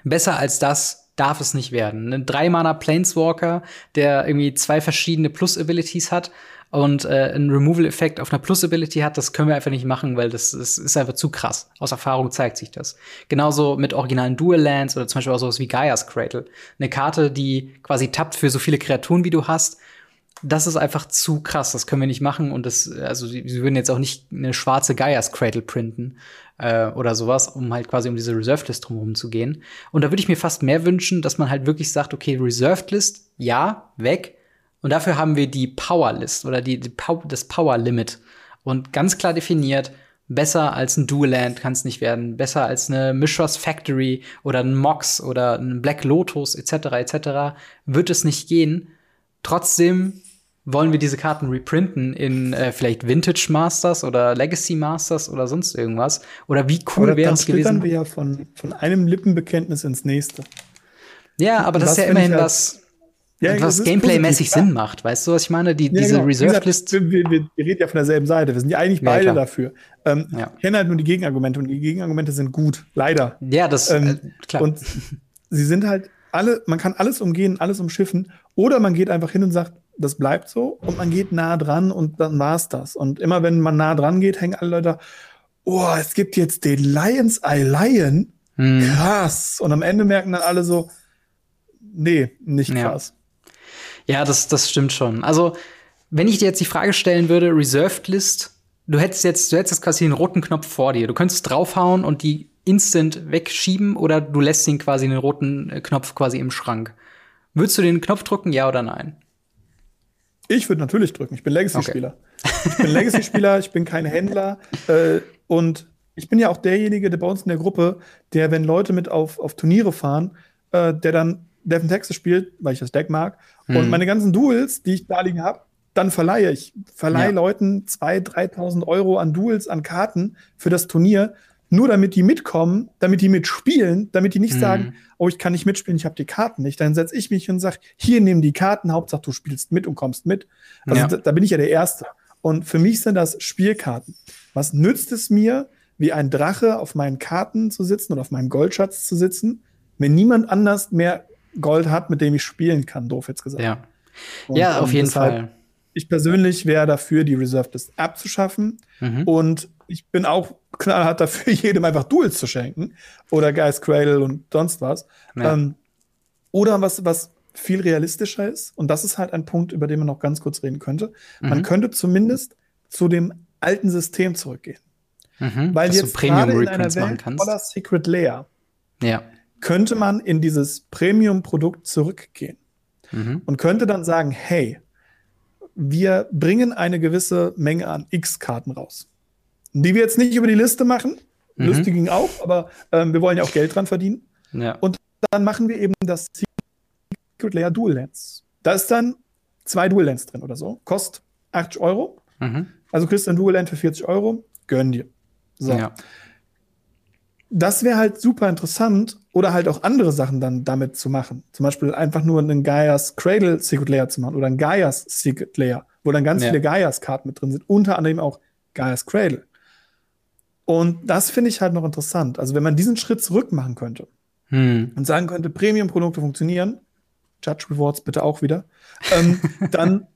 besser als das darf es nicht werden. Ein drei-Mana Planeswalker, der irgendwie zwei verschiedene Plus-Abilities hat und äh, einen Removal-Effekt auf einer Plus-Ability hat, das können wir einfach nicht machen, weil das, das ist einfach zu krass. Aus Erfahrung zeigt sich das. Genauso mit originalen Dual-Lands oder zum Beispiel auch sowas wie Gaia's Cradle. Eine Karte, die quasi tappt für so viele Kreaturen, wie du hast das ist einfach zu krass. Das können wir nicht machen. Und das, also sie, würden jetzt auch nicht eine schwarze Gaias Cradle printen äh, oder sowas, um halt quasi um diese Reserved List drumherum zu gehen. Und da würde ich mir fast mehr wünschen, dass man halt wirklich sagt, okay, Reserved List, ja, weg. Und dafür haben wir die Power List oder die, die das Power Limit. Und ganz klar definiert, besser als ein Dual Land kann es nicht werden. Besser als eine Mishra's Factory oder ein Mox oder ein Black Lotus etc. etc. wird es nicht gehen. Trotzdem wollen wir diese Karten reprinten in äh, vielleicht Vintage Masters oder Legacy Masters oder sonst irgendwas? Oder wie cool wäre es gewesen? Dann wir ja von, von einem Lippenbekenntnis ins nächste. Ja, aber das, das ist ja immerhin was, ja, was Gameplay-mäßig Sinn macht. Weißt du, was ich meine? Die, ja, diese genau. Reserved List. Wir, wir, wir, reden ja von derselben Seite. Wir sind ja eigentlich beide ja, dafür. Ähm. Ich kenne halt nur die Gegenargumente und die Gegenargumente sind gut. Leider. Ja, das ähm, äh, klar. Und sie sind halt alle, man kann alles umgehen, alles umschiffen. Oder man geht einfach hin und sagt, das bleibt so und man geht nah dran und dann war's das. Und immer wenn man nah dran geht, hängen alle Leute, oh, es gibt jetzt den Lions Eye Lion. Hm. Krass. Und am Ende merken dann alle so, nee, nicht krass. Ja, ja das, das stimmt schon. Also, wenn ich dir jetzt die Frage stellen würde, Reserved List, du hättest jetzt, du hättest jetzt quasi den roten Knopf vor dir. Du könntest draufhauen und die instant wegschieben oder du lässt ihn quasi den roten Knopf quasi im Schrank. Würdest du den Knopf drücken, ja oder nein? Ich würde natürlich drücken. Ich bin Legacy-Spieler. Okay. Ich bin Legacy-Spieler, ich bin kein Händler. Äh, und ich bin ja auch derjenige, der bei uns in der Gruppe, der, wenn Leute mit auf, auf Turniere fahren, äh, der dann Devin Texas spielt, weil ich das Deck mag. Hm. Und meine ganzen Duels, die ich da liegen habe, dann verleihe ich. Verleihe ja. Leuten 2.000, 3.000 Euro an Duels, an Karten für das Turnier, nur damit die mitkommen, damit die mitspielen, damit die nicht mhm. sagen, oh, ich kann nicht mitspielen, ich habe die Karten nicht. Dann setze ich mich und sage, hier nehmen die Karten, Hauptsache du spielst mit und kommst mit. Also ja. da, da bin ich ja der Erste. Und für mich sind das Spielkarten. Was nützt es mir, wie ein Drache auf meinen Karten zu sitzen oder auf meinem Goldschatz zu sitzen, wenn niemand anders mehr Gold hat, mit dem ich spielen kann, doof jetzt gesagt. Ja, und, ja auf jeden Fall. Ich persönlich wäre dafür, die Reserved List abzuschaffen. Mhm. Und ich bin auch knallhart dafür, jedem einfach Duels zu schenken. Oder Guys Cradle und sonst was. Ja. Ähm, oder was, was viel realistischer ist, und das ist halt ein Punkt, über den man noch ganz kurz reden könnte. Mhm. Man könnte zumindest zu dem alten System zurückgehen. Mhm, Weil jetzt gerade in einer Welt voller Secret Layer ja. könnte man in dieses Premium-Produkt zurückgehen mhm. und könnte dann sagen, hey, wir bringen eine gewisse Menge an X-Karten raus, die wir jetzt nicht über die Liste machen. Mhm. Ging auch, aber ähm, wir wollen ja auch Geld dran verdienen. Ja. Und dann machen wir eben das Secret Layer Dual Lens. Da ist dann zwei Dual Lens drin oder so. Kostet 80 Euro. Mhm. Also kriegst du ein Dual Lens für 40 Euro. Gönn dir. So. Ja. Das wäre halt super interessant oder halt auch andere Sachen dann damit zu machen. Zum Beispiel einfach nur einen Gaias Cradle Secret Layer zu machen oder einen Gaias Secret Layer, wo dann ganz ja. viele Gaias Karten mit drin sind, unter anderem auch Gaias Cradle. Und das finde ich halt noch interessant. Also wenn man diesen Schritt zurück machen könnte hm. und sagen könnte, Premium-Produkte funktionieren, Judge Rewards bitte auch wieder, ähm, dann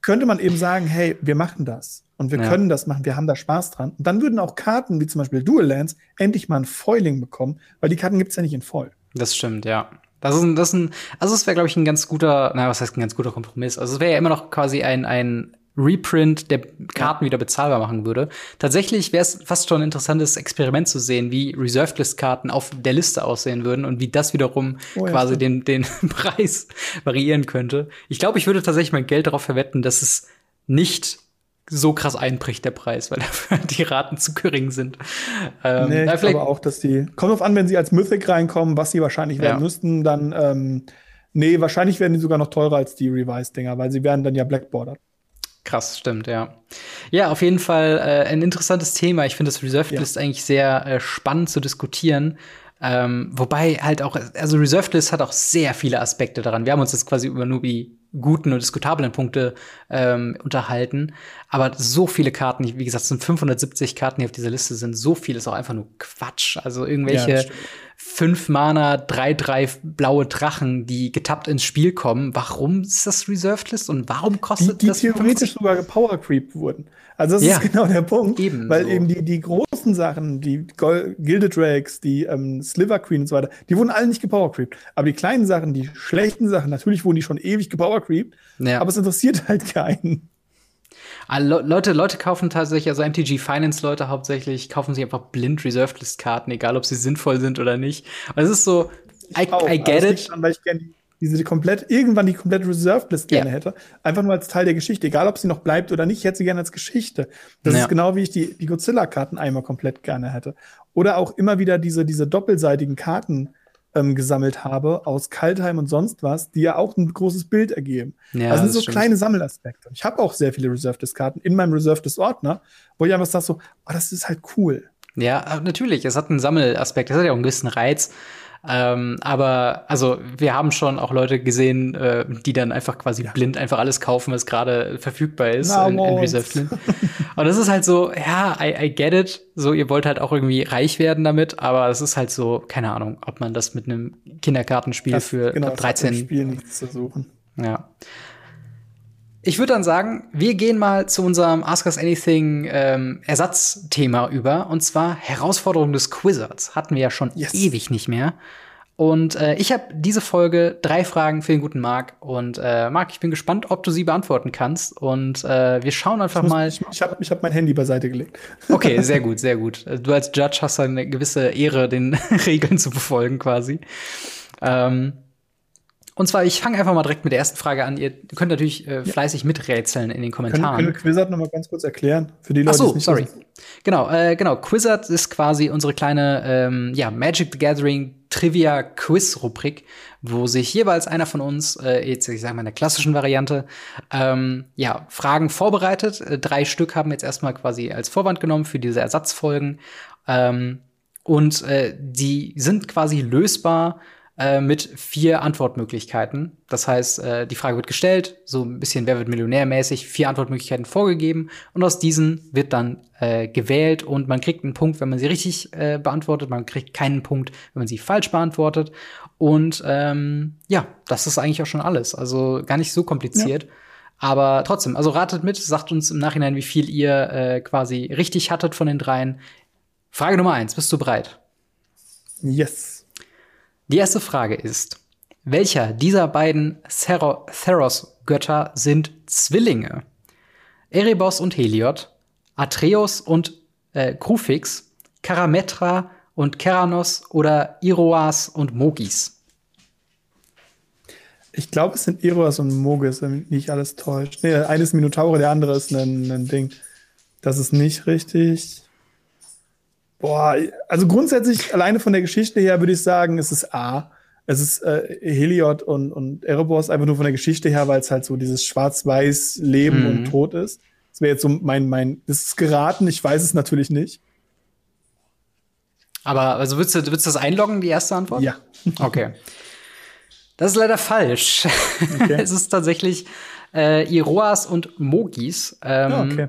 könnte man eben sagen, hey, wir machen das und wir ja. können das machen, wir haben da Spaß dran. Und dann würden auch Karten wie zum Beispiel Dual Lands endlich mal ein Foiling bekommen, weil die Karten gibt es ja nicht in Foil. Das stimmt, ja. Das ist ein, das ist ein, also es wäre, glaube ich, ein ganz guter, naja, was heißt ein ganz guter Kompromiss? Also es wäre ja immer noch quasi ein, ein Reprint der Karten ja. wieder bezahlbar machen würde. Tatsächlich wäre es fast schon ein interessantes Experiment zu sehen, wie Reserved List Karten auf der Liste aussehen würden und wie das wiederum oh, ja, quasi den, den Preis variieren könnte. Ich glaube, ich würde tatsächlich mein Geld darauf verwetten, dass es nicht so krass einbricht, der Preis, weil dafür die Raten zu gering sind. Ähm, nee, ich glaube auch, dass die. Kommt drauf an, wenn sie als Mythic reinkommen, was sie wahrscheinlich werden ja. müssten, dann. Ähm, nee, wahrscheinlich werden die sogar noch teurer als die Revised-Dinger, weil sie werden dann ja Blackboarded. Krass, stimmt, ja. Ja, auf jeden Fall äh, ein interessantes Thema. Ich finde das Reserved List ja. eigentlich sehr äh, spannend zu diskutieren. Ähm, wobei halt auch, also Reserved List hat auch sehr viele Aspekte daran. Wir haben uns jetzt quasi über nur die guten und diskutablen Punkte ähm, unterhalten. Aber so viele Karten, wie gesagt, es sind 570 Karten, die auf dieser Liste sind. So viel ist auch einfach nur Quatsch. Also irgendwelche ja, fünf Mana, drei, drei blaue Drachen, die getappt ins Spiel kommen. Warum ist das Reserved List und warum kostet die, die das? Die theoretisch sogar Power Creep wurden. Also das ja, ist genau der Punkt. Eben weil so. eben die, die großen Sachen, die Gilded Drakes, die ähm, Sliver Queen und so weiter, die wurden alle nicht gepowercreept. Aber die kleinen Sachen, die schlechten Sachen, natürlich wurden die schon ewig gepowercreept. Ja. Aber es interessiert halt keinen. Also Leute, Leute kaufen tatsächlich, also MTG Finance Leute hauptsächlich, kaufen sich einfach blind Reserved List Karten, egal ob sie sinnvoll sind oder nicht. Und es ist so, I, I get it. Daran, weil ich gerne diese komplett, irgendwann die komplette Reserved List gerne ja. hätte. Einfach nur als Teil der Geschichte. Egal, ob sie noch bleibt oder nicht, ich hätte sie gerne als Geschichte. Das ja. ist genau wie ich die, die Godzilla-Karten einmal komplett gerne hätte. Oder auch immer wieder diese, diese doppelseitigen Karten ähm, gesammelt habe aus Kaltheim und sonst was, die ja auch ein großes Bild ergeben. Ja, also das sind so stimmt. kleine Sammelaspekte. Ich habe auch sehr viele Reserved List Karten in meinem Reserved List Ordner, wo ich einfach sage so, oh, das ist halt cool. Ja, natürlich. Es hat einen Sammelaspekt. Das hat ja auch einen gewissen Reiz. Ähm, aber also wir haben schon auch Leute gesehen, äh, die dann einfach quasi blind einfach alles kaufen, was gerade verfügbar ist Na, in, in Reserved Und das ist halt so, ja, I, I get it. So, ihr wollt halt auch irgendwie reich werden damit, aber es ist halt so, keine Ahnung, ob man das mit einem Kinderkartenspiel das, für genau, 13 Spiel nichts zu suchen. Ja. Ich würde dann sagen, wir gehen mal zu unserem Ask Us Anything ähm, Ersatzthema über. Und zwar Herausforderung des Quizzards. Hatten wir ja schon yes. ewig nicht mehr. Und äh, ich habe diese Folge drei Fragen für den guten Marc. Und äh, Marc, ich bin gespannt, ob du sie beantworten kannst. Und äh, wir schauen einfach ich mal. Ich, ich habe ich hab mein Handy beiseite gelegt. Okay, sehr gut, sehr gut. Du als Judge hast eine gewisse Ehre, den Regeln zu befolgen quasi. Ähm, und zwar, ich fange einfach mal direkt mit der ersten Frage an. Ihr könnt natürlich äh, fleißig miträtseln in den Kommentaren. Können, können wir Quizzard noch mal ganz kurz erklären? Für die Leute, Ach so, sorry. Wissen. Genau, äh, genau. Quizzard ist quasi unsere kleine ähm, ja, Magic the Gathering Trivia-Quiz-Rubrik, wo sich jeweils einer von uns, äh, jetzt ich sage mal in der klassischen Variante, ähm, ja, Fragen vorbereitet. Äh, drei Stück haben jetzt erstmal quasi als Vorwand genommen für diese Ersatzfolgen. Ähm, und äh, die sind quasi lösbar äh, mit vier Antwortmöglichkeiten. Das heißt, äh, die Frage wird gestellt, so ein bisschen Wer wird Millionär mäßig, vier Antwortmöglichkeiten vorgegeben und aus diesen wird dann äh, gewählt und man kriegt einen Punkt, wenn man sie richtig äh, beantwortet, man kriegt keinen Punkt, wenn man sie falsch beantwortet. Und ähm, ja, das ist eigentlich auch schon alles. Also gar nicht so kompliziert. Ja. Aber trotzdem, also ratet mit, sagt uns im Nachhinein, wie viel ihr äh, quasi richtig hattet von den dreien. Frage Nummer eins, bist du bereit? Yes. Die erste Frage ist, welcher dieser beiden Theros-Götter sind Zwillinge? Erebos und Heliod, Atreus und äh, Krufix, Karametra und Keranos oder Iroas und Mogis? Ich glaube, es sind Iroas und Mogis, wenn mich nicht alles täuscht. Nee, eines ist Minotaure, der andere ist ein, ein Ding. Das ist nicht richtig. Boah, also grundsätzlich alleine von der Geschichte her würde ich sagen, es ist A. Es ist äh, Heliod und, und Erebos einfach nur von der Geschichte her, weil es halt so dieses schwarz-weiß Leben mhm. und Tod ist. Das wäre jetzt so mein, mein, das ist geraten, ich weiß es natürlich nicht. Aber also würdest du, würdest du das einloggen, die erste Antwort? Ja. Okay. Das ist leider falsch. Okay. es ist tatsächlich äh, Iroas und Mogis. Ähm, oh, okay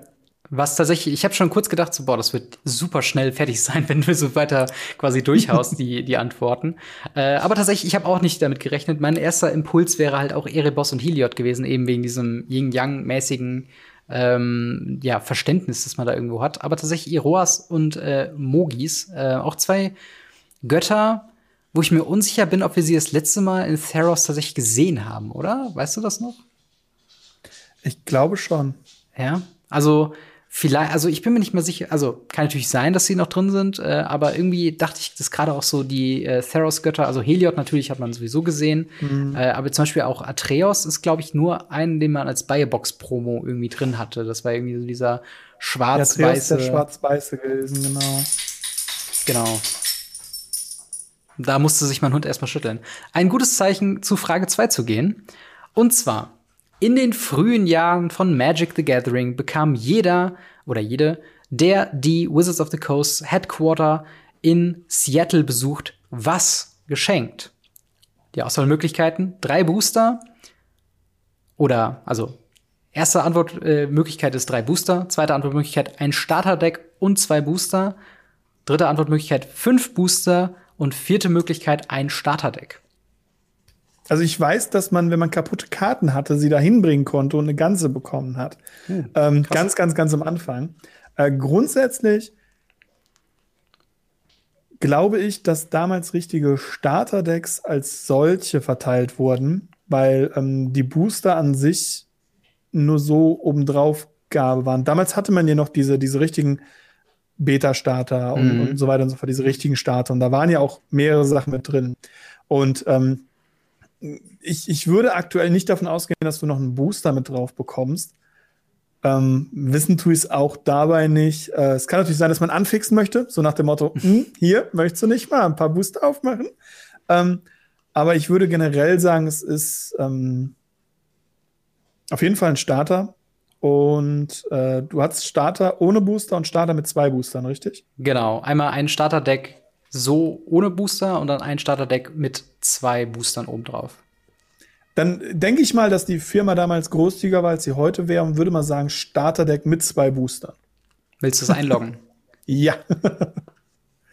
was tatsächlich, ich habe schon kurz gedacht, so, boah, das wird super schnell fertig sein, wenn du so weiter quasi durchhaust, die, die Antworten. Äh, aber tatsächlich, ich habe auch nicht damit gerechnet. Mein erster Impuls wäre halt auch Erebos und Heliod gewesen, eben wegen diesem Yin-Yang-mäßigen ähm, ja, Verständnis, das man da irgendwo hat. Aber tatsächlich Iroas und äh, Mogis, äh, auch zwei Götter, wo ich mir unsicher bin, ob wir sie das letzte Mal in Theros tatsächlich gesehen haben, oder? Weißt du das noch? Ich glaube schon. Ja, also Vielleicht, also ich bin mir nicht mehr sicher, also kann natürlich sein, dass sie noch drin sind, äh, aber irgendwie dachte ich, dass gerade auch so die äh, Theros-Götter, also Heliod natürlich hat man sowieso gesehen, mhm. äh, aber zum Beispiel auch Atreus ist, glaube ich, nur einen, den man als Buyerbox-Promo irgendwie drin hatte. Das war irgendwie so dieser schwarz-weiße. Ja, schwarz-weiße gewesen, genau. Genau. Da musste sich mein Hund erstmal schütteln. Ein gutes Zeichen, zu Frage 2 zu gehen. Und zwar, in den frühen Jahren von Magic the Gathering bekam jeder oder jede, der die Wizards of the Coast Headquarter in Seattle besucht, was geschenkt. Die Auswahlmöglichkeiten: drei Booster oder also erste Antwortmöglichkeit äh, ist drei Booster, zweite Antwortmöglichkeit ein Starterdeck und zwei Booster, dritte Antwortmöglichkeit fünf Booster und vierte Möglichkeit ein Starterdeck. Also ich weiß, dass man, wenn man kaputte Karten hatte, sie da hinbringen konnte und eine ganze bekommen hat. Hm, ähm, ganz, ganz, ganz am Anfang. Äh, grundsätzlich glaube ich, dass damals richtige Starterdecks als solche verteilt wurden, weil ähm, die Booster an sich nur so obendrauf Gabe waren. Damals hatte man ja noch diese, diese richtigen Beta-Starter und, mhm. und so weiter und so fort, diese richtigen Starter. Und da waren ja auch mehrere Sachen mit drin. Und ähm, ich, ich würde aktuell nicht davon ausgehen, dass du noch einen Booster mit drauf bekommst. Ähm, wissen tue ich es auch dabei nicht. Äh, es kann natürlich sein, dass man anfixen möchte, so nach dem Motto, hm, hier möchtest du nicht mal ein paar Booster aufmachen. Ähm, aber ich würde generell sagen, es ist ähm, auf jeden Fall ein Starter. Und äh, du hast Starter ohne Booster und Starter mit zwei Boostern, richtig? Genau. Einmal ein Starterdeck so ohne Booster und dann ein Starterdeck mit zwei Boostern obendrauf. Dann denke ich mal, dass die Firma damals großzügiger war, als sie heute wäre und würde mal sagen Starterdeck mit zwei Boostern. Willst du es einloggen? ja.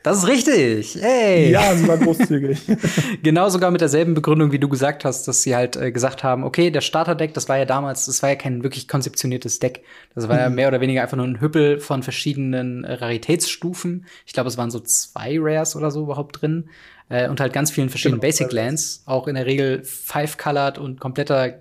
Das ist richtig. Hey. Ja, sie war großzügig. genau sogar mit derselben Begründung, wie du gesagt hast, dass sie halt äh, gesagt haben, okay, der Starterdeck, das war ja damals, das war ja kein wirklich konzeptioniertes Deck. Das war mhm. ja mehr oder weniger einfach nur ein Hüppel von verschiedenen äh, Raritätsstufen. Ich glaube, es waren so zwei Rares oder so überhaupt drin. Äh, und halt ganz vielen verschiedenen genau, Basic Lands, auch in der Regel five-colored und kompletter,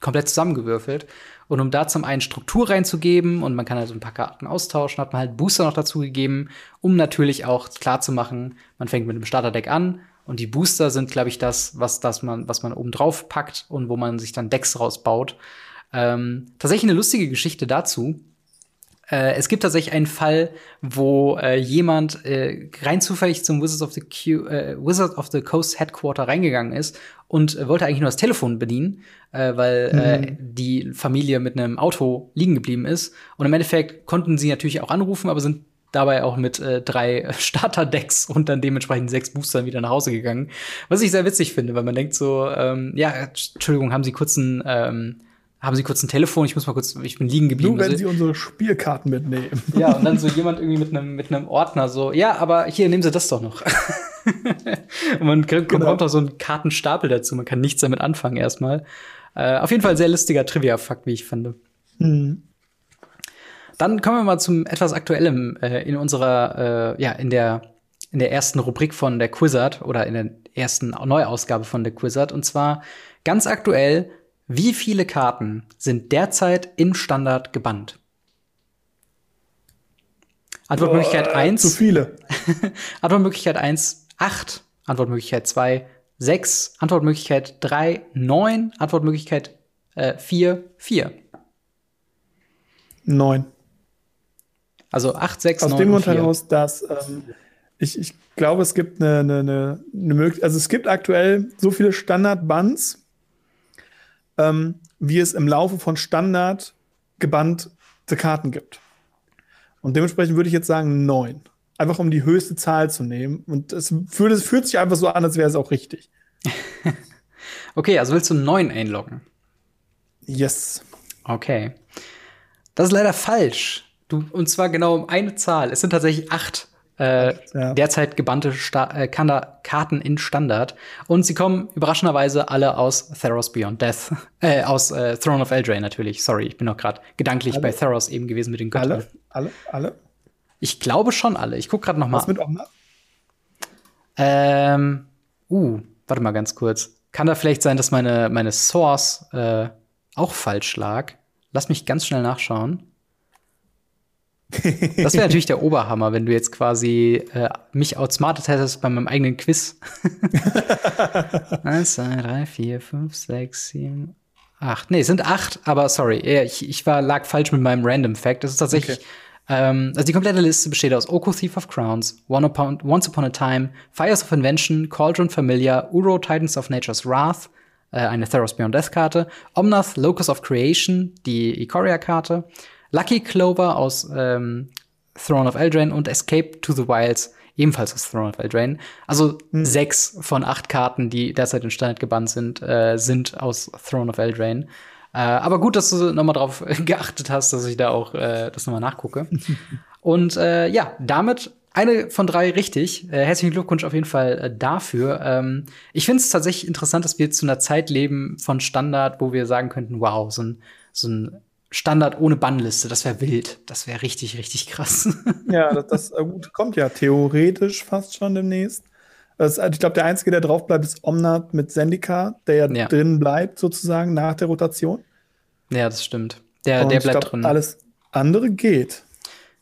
komplett zusammengewürfelt. Und um da zum einen Struktur reinzugeben und man kann halt so ein paar Karten austauschen, hat man halt Booster noch dazu gegeben, um natürlich auch klar zu machen, man fängt mit einem Starterdeck an und die Booster sind, glaube ich, das, was, das man, was man oben drauf packt und wo man sich dann Decks rausbaut. Ähm, tatsächlich eine lustige Geschichte dazu. Äh, es gibt tatsächlich einen Fall, wo äh, jemand äh, rein zufällig zum Wizards of the, Q, äh, Wizards of the Coast Headquarter reingegangen ist und äh, wollte eigentlich nur das Telefon bedienen, äh, weil äh, mhm. die Familie mit einem Auto liegen geblieben ist. Und im Endeffekt konnten sie natürlich auch anrufen, aber sind dabei auch mit äh, drei Starterdecks und dann dementsprechend sechs Boostern wieder nach Hause gegangen. Was ich sehr witzig finde, weil man denkt so, ähm, ja, Entschuldigung, haben Sie kurz einen ähm, haben Sie kurz ein Telefon, ich muss mal kurz, ich bin liegen geblieben. Nur wenn also, Sie unsere Spielkarten mitnehmen. Ja, und dann so jemand irgendwie mit einem mit einem Ordner so, ja, aber hier nehmen Sie das doch noch. und man kriegt, genau. bekommt auch so einen Kartenstapel dazu, man kann nichts damit anfangen erstmal. Äh, auf jeden Fall sehr lustiger Trivia-Fakt, wie ich finde. Mhm. Dann kommen wir mal zum etwas Aktuellem äh, in unserer, äh, ja, in der in der ersten Rubrik von der Quizard oder in der ersten Neuausgabe von der Quizard. Und zwar ganz aktuell wie viele Karten sind derzeit in Standard gebannt? Antwortmöglichkeit 1. Zu viele. Antwortmöglichkeit 1, 8. Antwortmöglichkeit 2, 6. Antwortmöglichkeit 3, 9. Antwortmöglichkeit äh, 4, 4. 9. Also 8, 6, Aus 9. Aus dem Grund heraus, dass ähm, ich, ich glaube, es gibt eine, eine, eine, eine Möglichkeit, also es gibt aktuell so viele Standard-Bands, ähm, wie es im Laufe von Standard gebannte Karten gibt. Und dementsprechend würde ich jetzt sagen neun. Einfach um die höchste Zahl zu nehmen. Und es fühlt, es fühlt sich einfach so an, als wäre es auch richtig. okay, also willst du neun einloggen? Yes. Okay. Das ist leider falsch. Du, und zwar genau um eine Zahl. Es sind tatsächlich acht äh, ja. derzeit gebannte Sta äh, Karten in Standard. Und sie kommen überraschenderweise alle aus Theros Beyond Death. Äh, aus äh, Throne of Eldraine natürlich. Sorry, ich bin noch gerade gedanklich alle? bei Theros eben gewesen mit den Göttern. Alle? Alle? Alle? Ich glaube schon alle. Ich guck gerade noch mal. Was mit Omna? Ähm, uh, warte mal ganz kurz. Kann da vielleicht sein, dass meine, meine Source äh, auch falsch lag? Lass mich ganz schnell nachschauen. Das wäre natürlich der Oberhammer, wenn du jetzt quasi äh, mich outsmartet hättest bei meinem eigenen Quiz. Eins, zwei, drei, vier, fünf, sechs, sieben, acht. Nee, es sind acht, aber sorry, ich, ich war, lag falsch mit meinem Random Fact. Das ist tatsächlich, okay. ähm, also die komplette Liste besteht aus Oko Thief of Crowns, One upon, Once Upon a Time, Fires of Invention, Cauldron Familiar, Uro Titans of Nature's Wrath, äh, eine Theros Beyond Death Karte, Omnath Locus of Creation, die Ikoria Karte, Lucky Clover aus ähm, Throne of Eldraine und Escape to the Wilds ebenfalls aus Throne of Eldraine. Also mhm. sechs von acht Karten, die derzeit in Standard gebannt sind, äh, sind aus Throne of Eldraine. Äh, aber gut, dass du nochmal drauf geachtet hast, dass ich da auch äh, das nochmal nachgucke. und äh, ja, damit eine von drei richtig. Äh, herzlichen Glückwunsch auf jeden Fall äh, dafür. Ähm, ich finde es tatsächlich interessant, dass wir zu einer Zeit leben von Standard, wo wir sagen könnten, wow, so ein, so ein Standard ohne Bannliste, das wäre wild. Das wäre richtig, richtig krass. ja, das, das äh, gut, kommt ja theoretisch fast schon demnächst. Das, ich glaube, der Einzige, der drauf bleibt, ist Omnat mit Sendika, der ja, ja, drin bleibt, sozusagen, nach der Rotation. Ja, das stimmt. Der, der bleibt glaub, drin. Alles andere geht.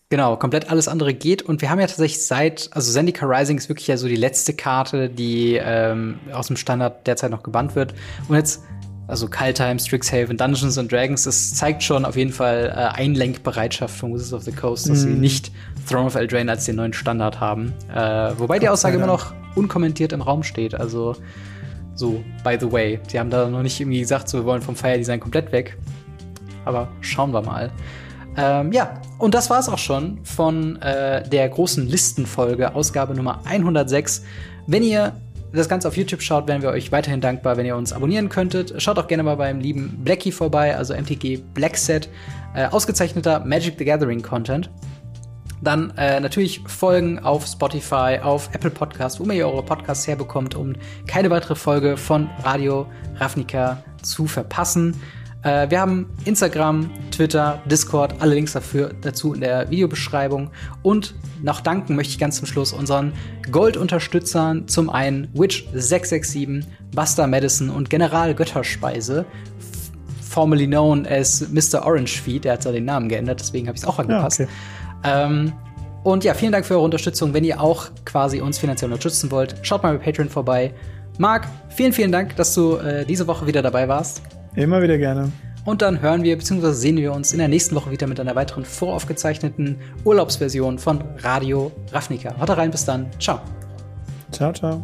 Genau, komplett alles andere geht. Und wir haben ja tatsächlich seit, also Zendika Rising ist wirklich ja so die letzte Karte, die ähm, aus dem Standard derzeit noch gebannt wird. Und jetzt also Kaltheim, Strixhaven, Dungeons and Dragons, das zeigt schon auf jeden Fall äh, Einlenkbereitschaft von Wizards of the Coast, dass mm. sie mhm. nicht Throne of Eldraine als den neuen Standard haben. Äh, wobei die Aussage immer noch unkommentiert im Raum steht. Also so, by the way. Sie haben da noch nicht irgendwie gesagt, so, wir wollen vom Fire Design komplett weg. Aber schauen wir mal. Ähm, ja, und das war's auch schon von äh, der großen Listenfolge, Ausgabe Nummer 106. Wenn ihr das Ganze auf YouTube schaut, wären wir euch weiterhin dankbar, wenn ihr uns abonnieren könntet. Schaut auch gerne mal beim lieben Blackie vorbei, also MTG Blackset, äh, ausgezeichneter Magic the Gathering Content. Dann äh, natürlich folgen auf Spotify, auf Apple Podcasts, wo ihr eure Podcasts herbekommt, um keine weitere Folge von Radio Ravnica zu verpassen. Äh, wir haben Instagram, Twitter, Discord, alle Links dafür dazu in der Videobeschreibung. Und noch danken möchte ich ganz zum Schluss unseren Gold-Unterstützern. Zum einen Witch667, Buster Madison und General Götterspeise. Formerly known as Mr. Orange Feed, der hat ja den Namen geändert, deswegen habe ich es auch angepasst. Ja, okay. ähm, und ja, vielen Dank für eure Unterstützung. Wenn ihr auch quasi uns finanziell unterstützen wollt, schaut mal bei Patreon vorbei. Marc, vielen, vielen Dank, dass du äh, diese Woche wieder dabei warst. Immer wieder gerne. Und dann hören wir bzw. sehen wir uns in der nächsten Woche wieder mit einer weiteren voraufgezeichneten Urlaubsversion von Radio Ravnica. Haut rein, bis dann. Ciao. Ciao, ciao.